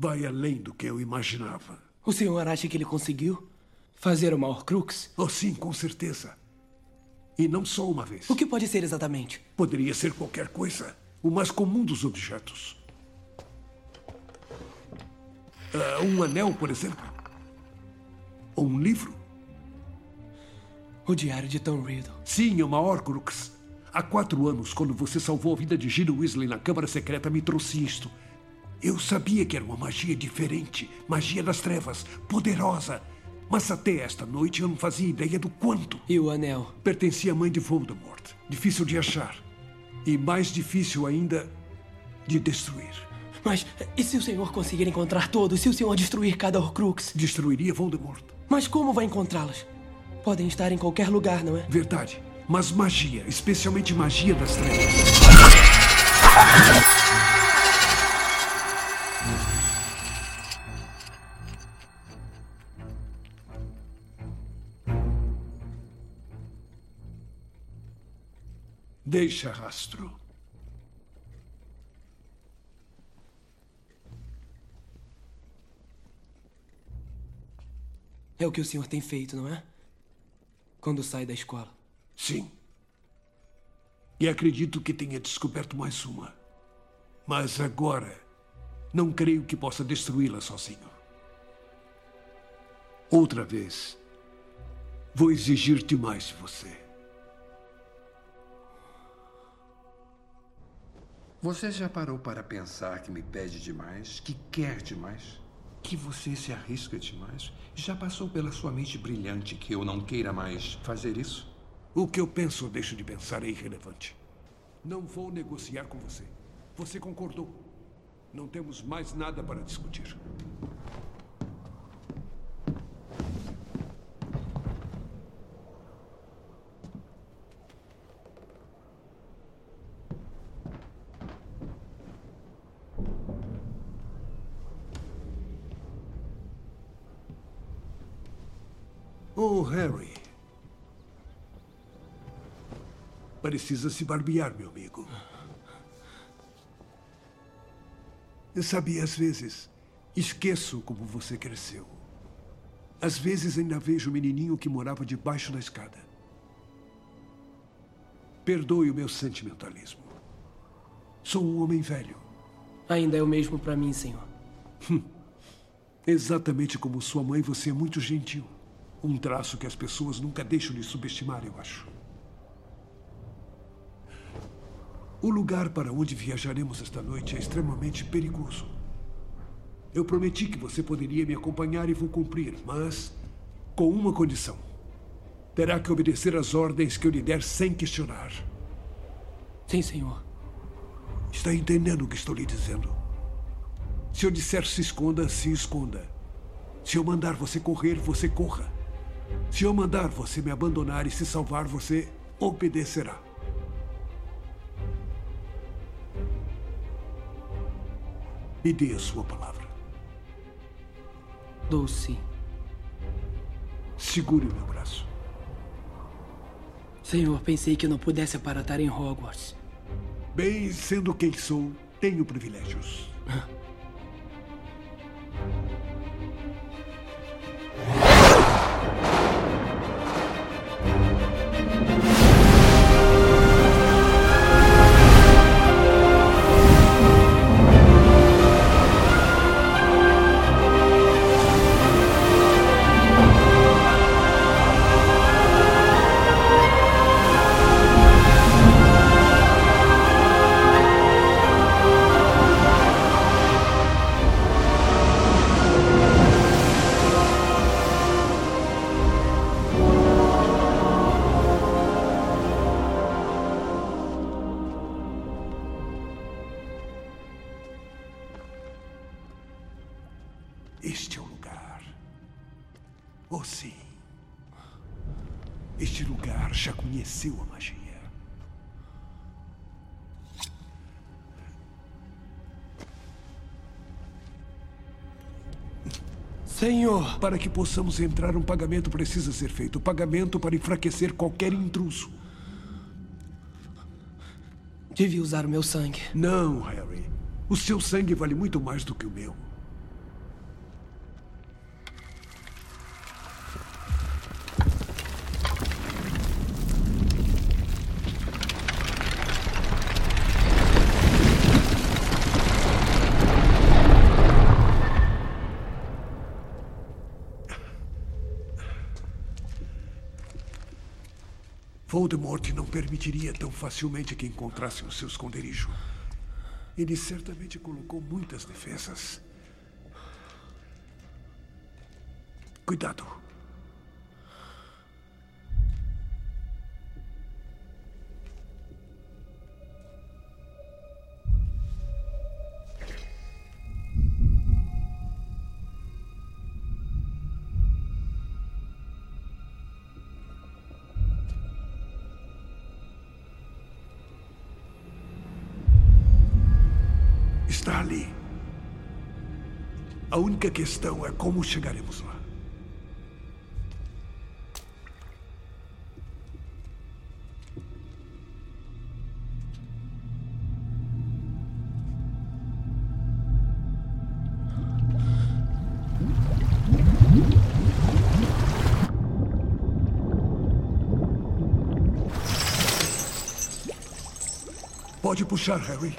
Vai além do que eu imaginava. O senhor acha que ele conseguiu fazer uma Horcrux? Oh, sim, com certeza. E não só uma vez. O que pode ser exatamente? Poderia ser qualquer coisa. O mais comum dos objetos. Uh, um anel, por exemplo. Ou um livro. O diário de Tom Riddle. Sim, é uma Horcrux. Há quatro anos, quando você salvou a vida de Gino Weasley na Câmara Secreta, me trouxe isto. Eu sabia que era uma magia diferente, magia das trevas, poderosa. Mas até esta noite eu não fazia ideia do quanto. E o anel? Pertencia à mãe de Voldemort. Difícil de achar. E mais difícil ainda de destruir. Mas e se o senhor conseguir encontrar todos? Se o senhor destruir cada Horcrux? Destruiria Voldemort. Mas como vai encontrá-las? Podem estar em qualquer lugar, não é? Verdade. Mas magia, especialmente magia das trevas. Deixa rastro. É o que o senhor tem feito, não é? Quando sai da escola. Sim. E acredito que tenha descoberto mais uma. Mas agora, não creio que possa destruí-la sozinho. Outra vez, vou exigir demais de você. Você já parou para pensar que me pede demais, que quer demais? que você se arrisca demais? Já passou pela sua mente brilhante que eu não queira mais fazer isso? O que eu penso ou deixo de pensar é irrelevante. Não vou negociar com você. Você concordou. Não temos mais nada para discutir. Oh, Harry. Precisa se barbear, meu amigo. Eu sabia, às vezes, esqueço como você cresceu. Às vezes ainda vejo o menininho que morava debaixo da escada. Perdoe o meu sentimentalismo. Sou um homem velho. Ainda é o mesmo para mim, senhor. Exatamente como sua mãe, você é muito gentil. Um traço que as pessoas nunca deixam de subestimar, eu acho. O lugar para onde viajaremos esta noite é extremamente perigoso. Eu prometi que você poderia me acompanhar e vou cumprir, mas com uma condição. Terá que obedecer às ordens que eu lhe der sem questionar. Sim, senhor. Está entendendo o que estou lhe dizendo? Se eu disser se esconda, se esconda. Se eu mandar você correr, você corra. Se eu mandar você me abandonar e se salvar, você obedecerá. Me dê a sua palavra. Dou sim. Segure o meu braço. Senhor, pensei que não pudesse aparatar em Hogwarts. Bem, sendo quem sou, tenho privilégios. (laughs) Senhor! Para que possamos entrar, um pagamento precisa ser feito. Pagamento para enfraquecer qualquer intruso. Devia usar o meu sangue. Não, Harry. O seu sangue vale muito mais do que o meu. Permitiria tão facilmente que encontrassem o seu esconderijo. Ele certamente colocou muitas defesas. Cuidado. Única questão é como chegaremos lá. Pode puxar, Harry.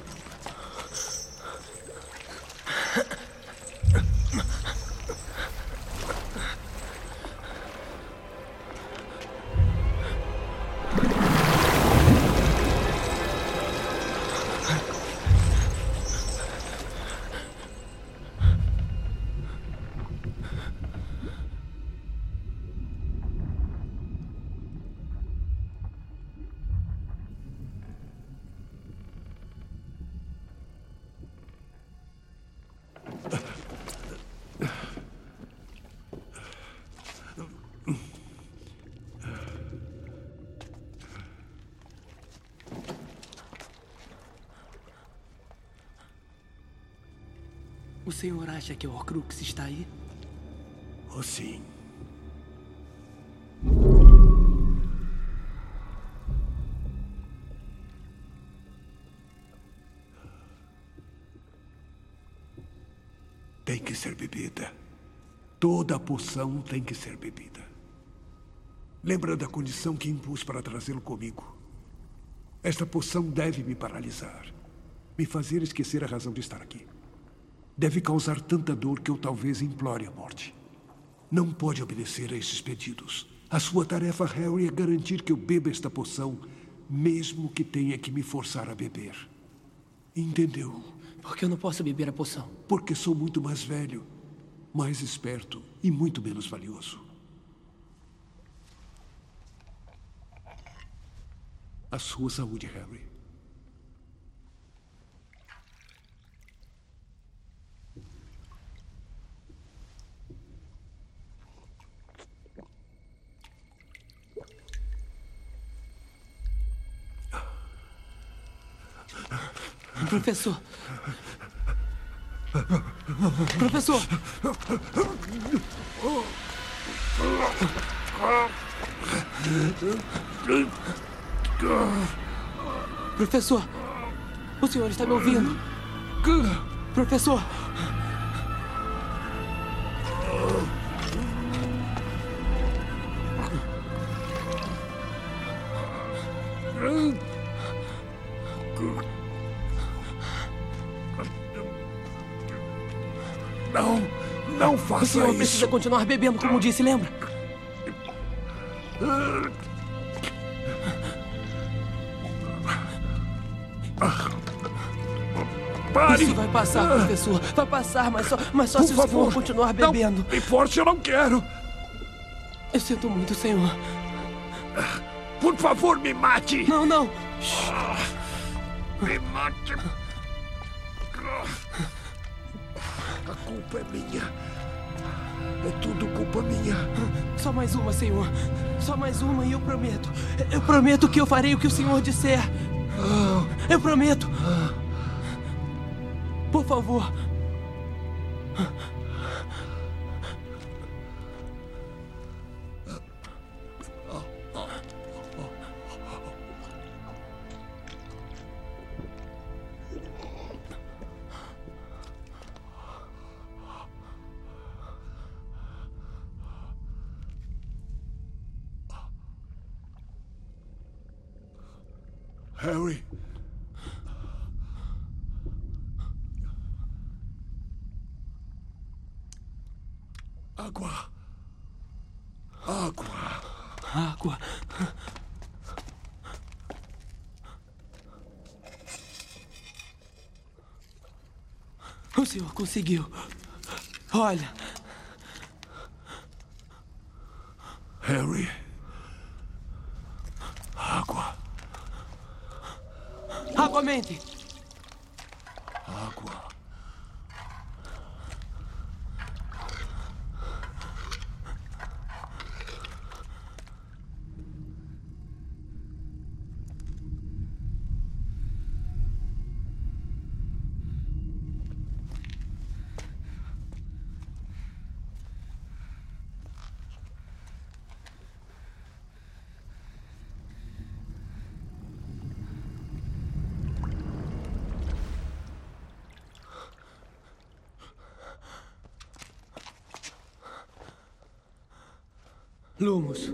Senhor acha que o Horcrux está aí? Oh, sim. Tem que ser bebida. Toda poção tem que ser bebida. Lembra da condição que impus para trazê-lo comigo? Esta poção deve me paralisar. Me fazer esquecer a razão de estar aqui. Deve causar tanta dor que eu talvez implore a morte. Não pode obedecer a esses pedidos. A sua tarefa, Harry, é garantir que eu beba esta poção, mesmo que tenha que me forçar a beber. Entendeu? Por que eu não posso beber a poção? Porque sou muito mais velho, mais esperto e muito menos valioso. A sua saúde, Harry. Professor. Professor. Professor. O senhor está me ouvindo? Professor. Senhor isso. precisa continuar bebendo, como disse, lembra? Pare! Isso vai passar, professor. Vai passar, mas só, mas só Por se o senhor continuar não bebendo. me force, eu não quero. Eu sinto muito, senhor. Por favor, me mate. Não, não. Me mate. A culpa é minha. É tudo culpa minha. Só mais uma, senhor. Só mais uma e eu prometo. Eu prometo que eu farei o que o senhor disser. Eu prometo. Por favor. Conseguiu. Olha. Harry. Água. Água. Lumos.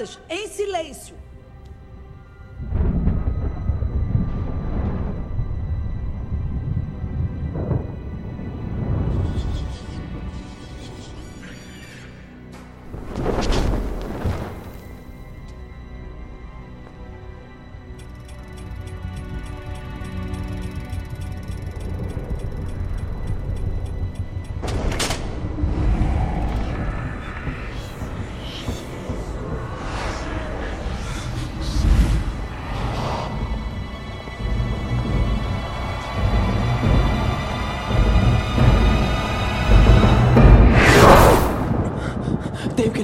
Suas casas, em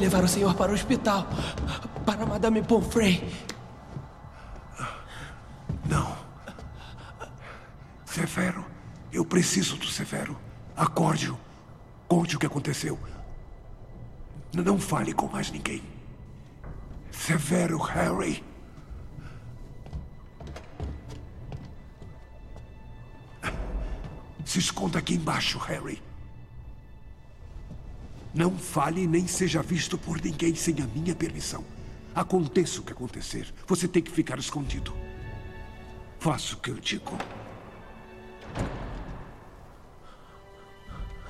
levar o senhor para o hospital. Para Madame Pomfrey. Não. Severo, eu preciso do Severo. Acorde-o. Conte o que aconteceu. Não fale com mais ninguém. Severo, Harry. Se esconda aqui embaixo, Harry. Não fale nem seja visto por ninguém sem a minha permissão. Aconteça o que acontecer, você tem que ficar escondido. Faça o que eu digo.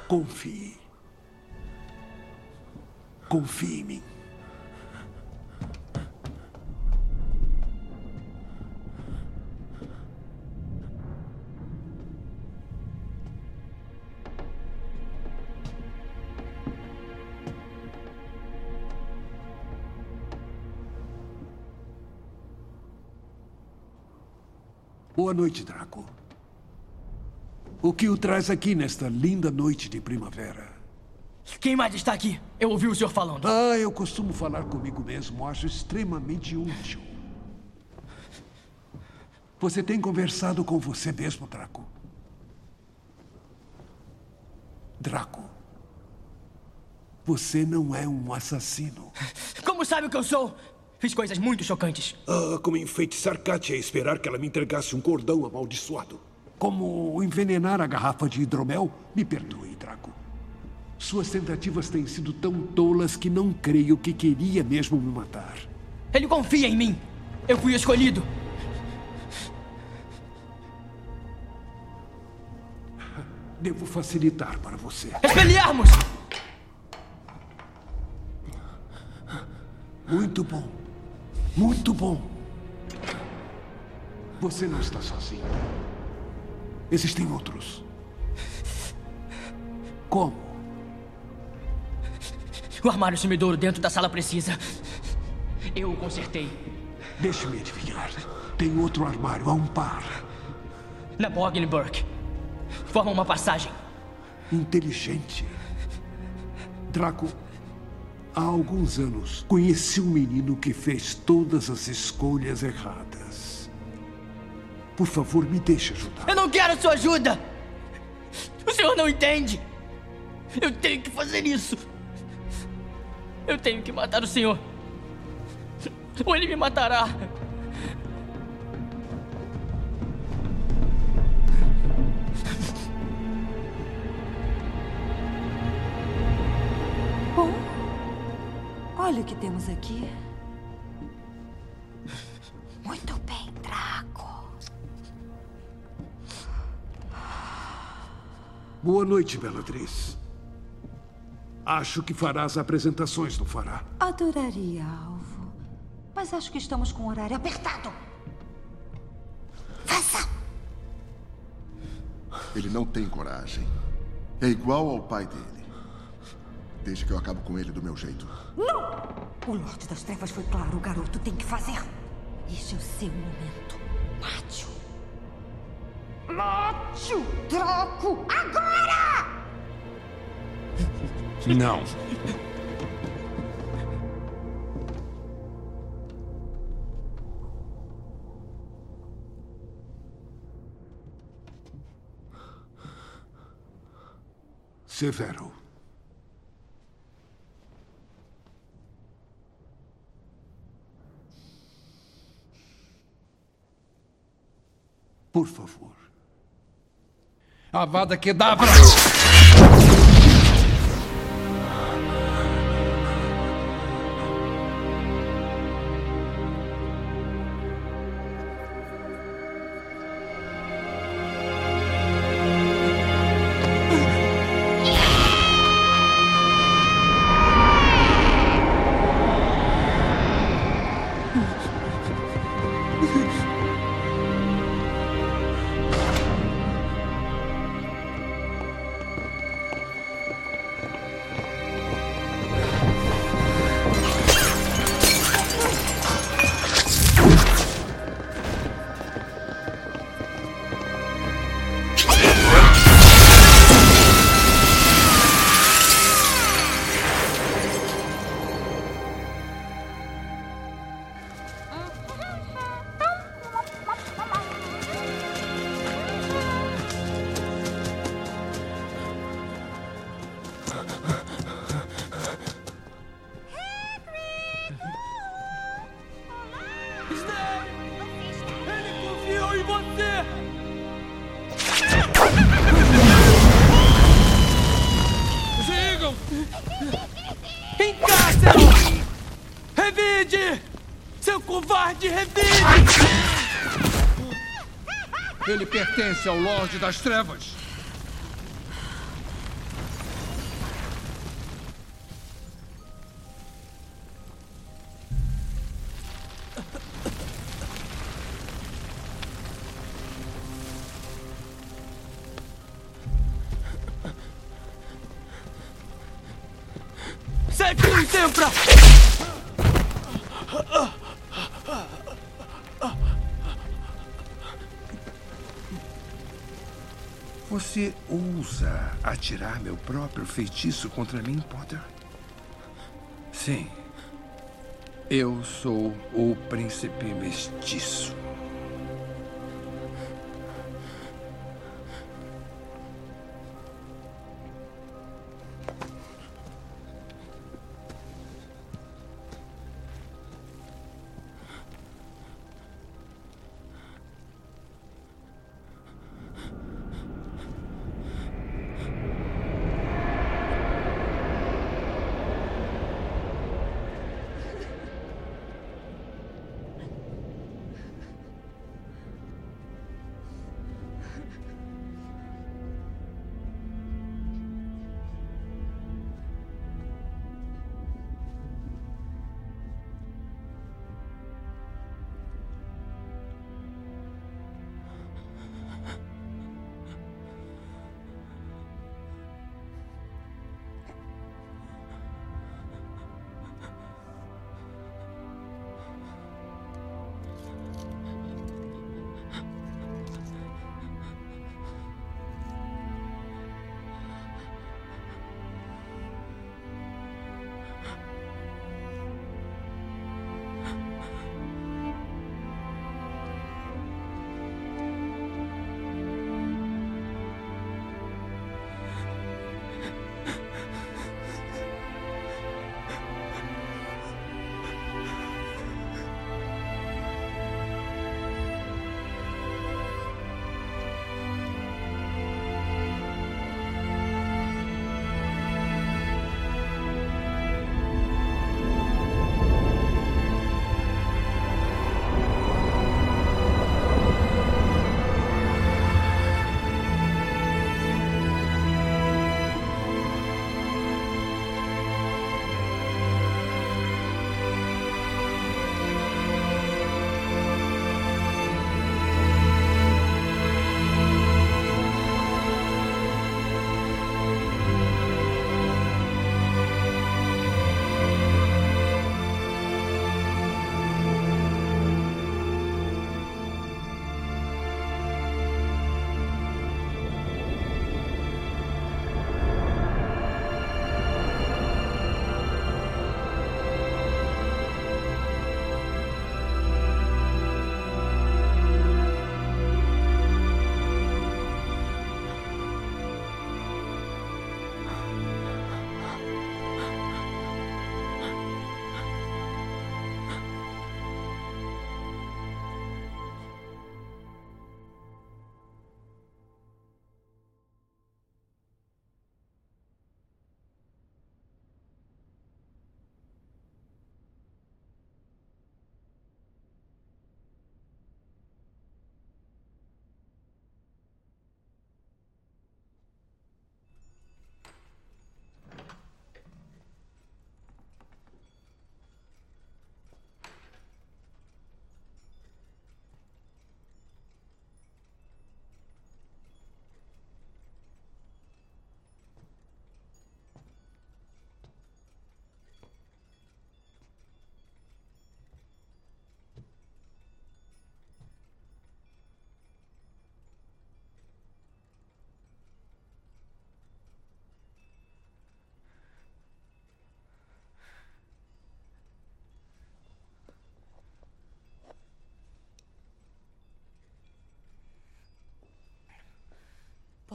Confie. Confie em mim. Boa noite, Draco. O que o traz aqui nesta linda noite de primavera? Quem mais está aqui? Eu ouvi o senhor falando. Ah, eu costumo falar comigo mesmo. Acho extremamente útil. Você tem conversado com você mesmo, Draco? Draco. Você não é um assassino. Como sabe o que eu sou? Fiz coisas muito chocantes. Ah, como enfeitiçar Katia e esperar que ela me entregasse um cordão amaldiçoado. Como envenenar a garrafa de hidromel? Me perdoe, Draco. Suas tentativas têm sido tão tolas que não creio que queria mesmo me matar. Ele confia em mim. Eu fui escolhido. Devo facilitar para você. Espelharmos! Muito bom. Muito bom. Você não está sozinho. Existem outros. Como? O armário sumidouro dentro da sala precisa. Eu o consertei. Deixe-me adivinhar. Tem outro armário, há um par. Na Boggenburg. Forma uma passagem. Inteligente. Draco, há alguns anos conheci um menino que fez todas as escolhas erradas. Por favor, me deixe ajudar. Eu não quero sua ajuda! O senhor não entende! Eu tenho que fazer isso! Eu tenho que matar o senhor! Ou ele me matará! Olha o que temos aqui. Muito bem, Draco. Boa noite, Bellatrix. Acho que farás apresentações, não fará? Adoraria, Alvo. Mas acho que estamos com o horário apertado. Ele não tem coragem. É igual ao pai dele. Desde que eu acabo com ele do meu jeito. Não! O Lorde das Trevas foi claro. O garoto tem que fazer. Este é o seu momento. Mate-o. Mate-o, Draco! Agora! Não. Severo. Por favor. Avada Kedavra! Ele pertence ao Lorde das Trevas. Atirar meu próprio feitiço contra mim, Potter? Sim. Eu sou o príncipe mestiço.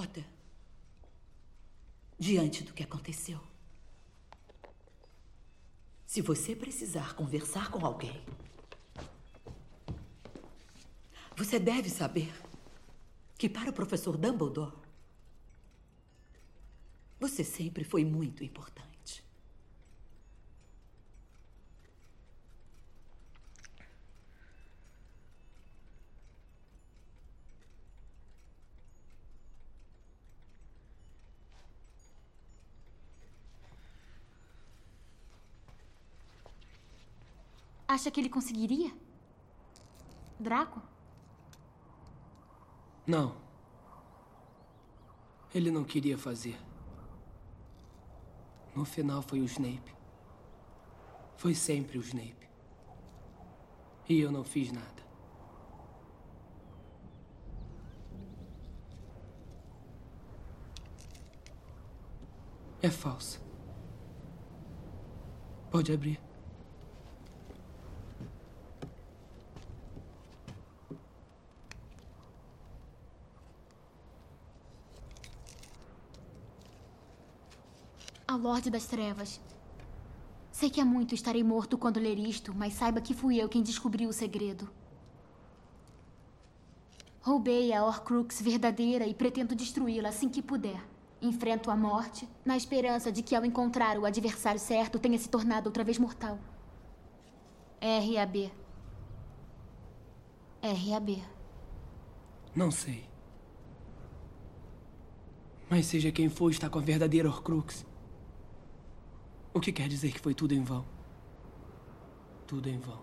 Potter, diante do que aconteceu, se você precisar conversar com alguém, você deve saber que para o professor Dumbledore, você sempre foi muito importante. Acha que ele conseguiria? Draco? Não. Ele não queria fazer. No final foi o Snape. Foi sempre o Snape. E eu não fiz nada. É falsa. Pode abrir. Lorde das Trevas. Sei que há muito estarei morto quando ler isto, mas saiba que fui eu quem descobriu o segredo. Roubei a Horcrux verdadeira e pretendo destruí-la assim que puder. Enfrento a morte, na esperança de que ao encontrar o adversário certo tenha se tornado outra vez mortal. R.A.B. R.A.B. Não sei. Mas seja quem for, está com a verdadeira Horcrux. O que quer dizer que foi tudo em vão? Tudo em vão.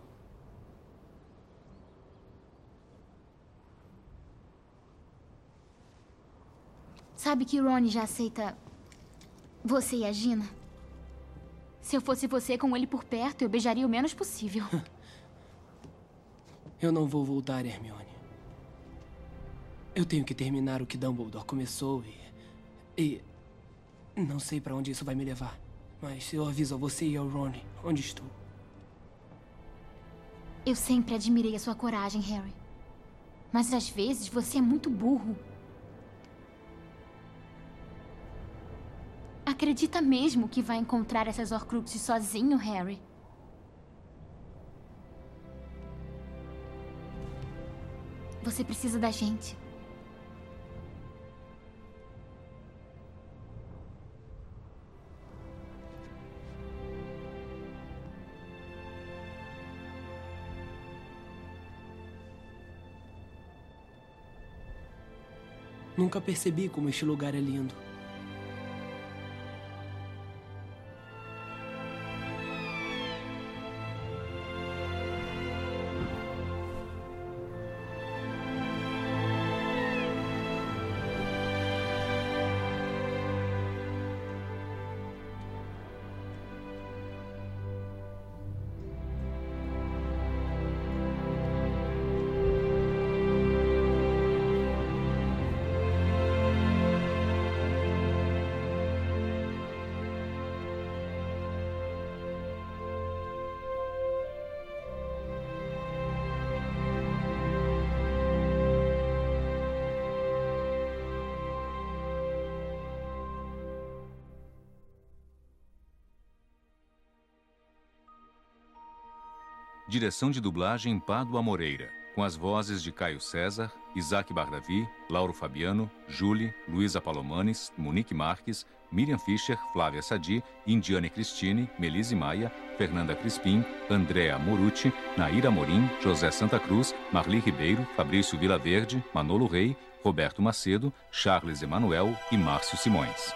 Sabe que Ron já aceita você e a Gina? Se eu fosse você com ele por perto, eu beijaria o menos possível. (laughs) Eu não vou voltar, Hermione. Eu tenho que terminar o que Dumbledore começou e. E. Não sei para onde isso vai me levar. Mas eu aviso a você e ao Ron onde estou. Eu sempre admirei a sua coragem, Harry. Mas às vezes você é muito burro. Acredita mesmo que vai encontrar essas Horcruxes sozinho, Harry? Você precisa da gente. Nunca percebi como este lugar é lindo. Direção de dublagem Pádua Moreira, com as vozes de Caio César, Isaac Bardavi, Lauro Fabiano, Julie, Luísa Palomanes, Monique Marques, Miriam Fischer, Flávia Sadi, Indiane Cristine, Melise Maia, Fernanda Crispim, Andréa Morucci, Naira Morim, José Santa Cruz, Marli Ribeiro, Fabrício Vilaverde, Manolo Rei, Roberto Macedo, Charles Emanuel e Márcio Simões.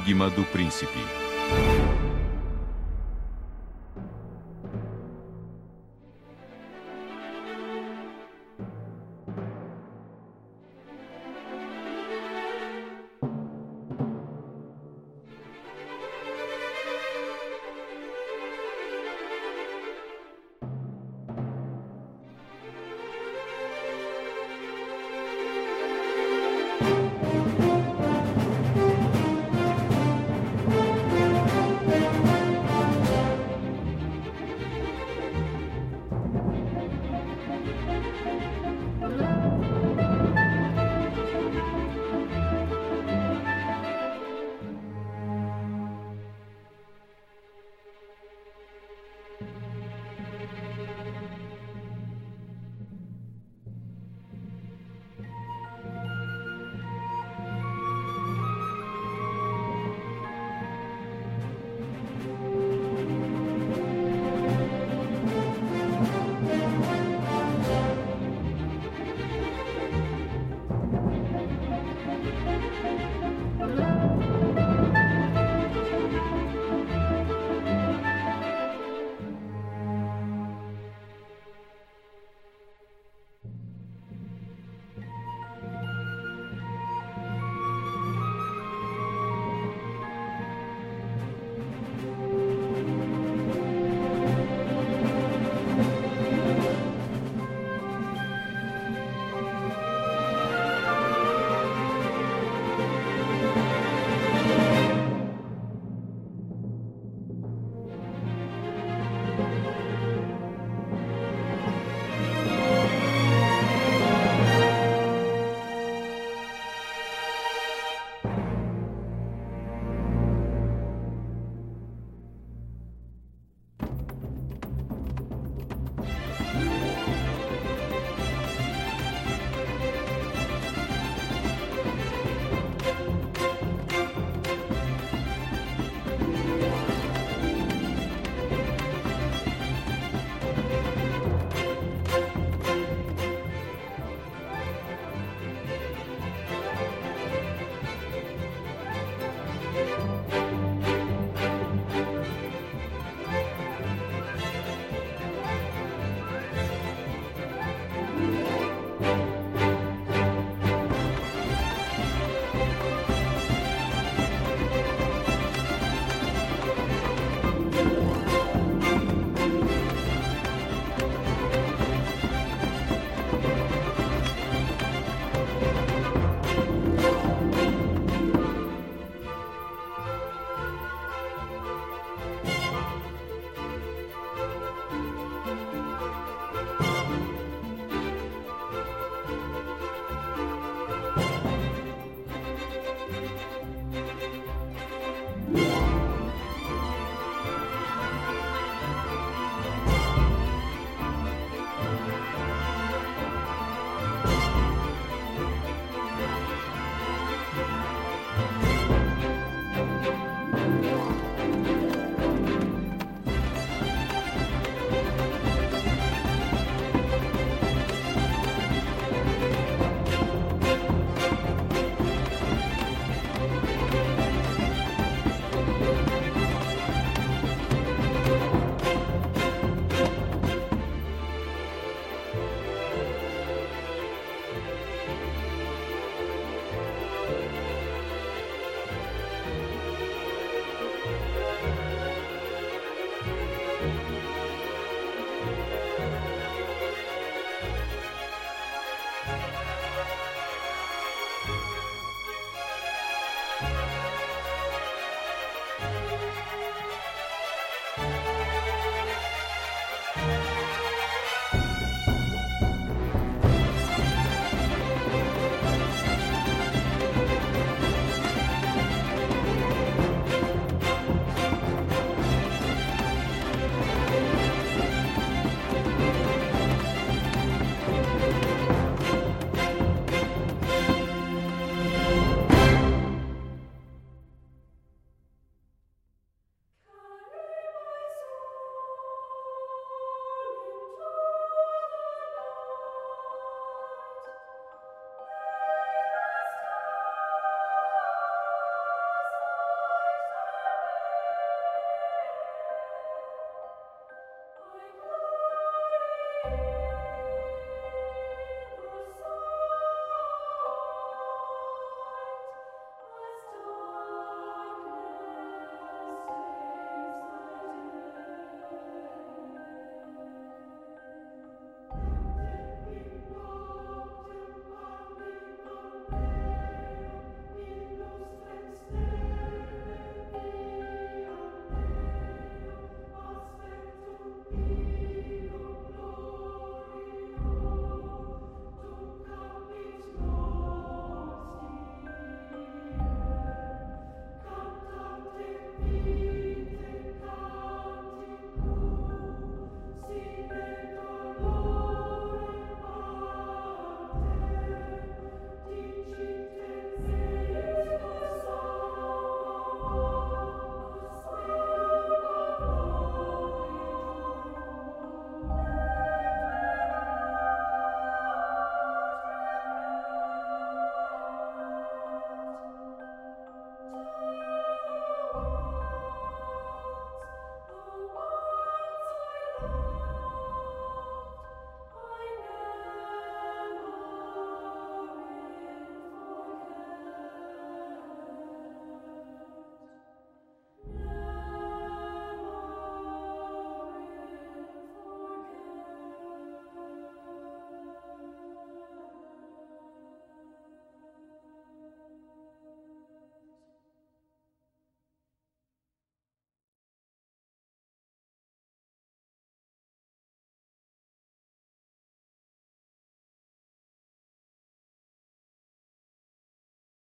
Enigma do Príncipe.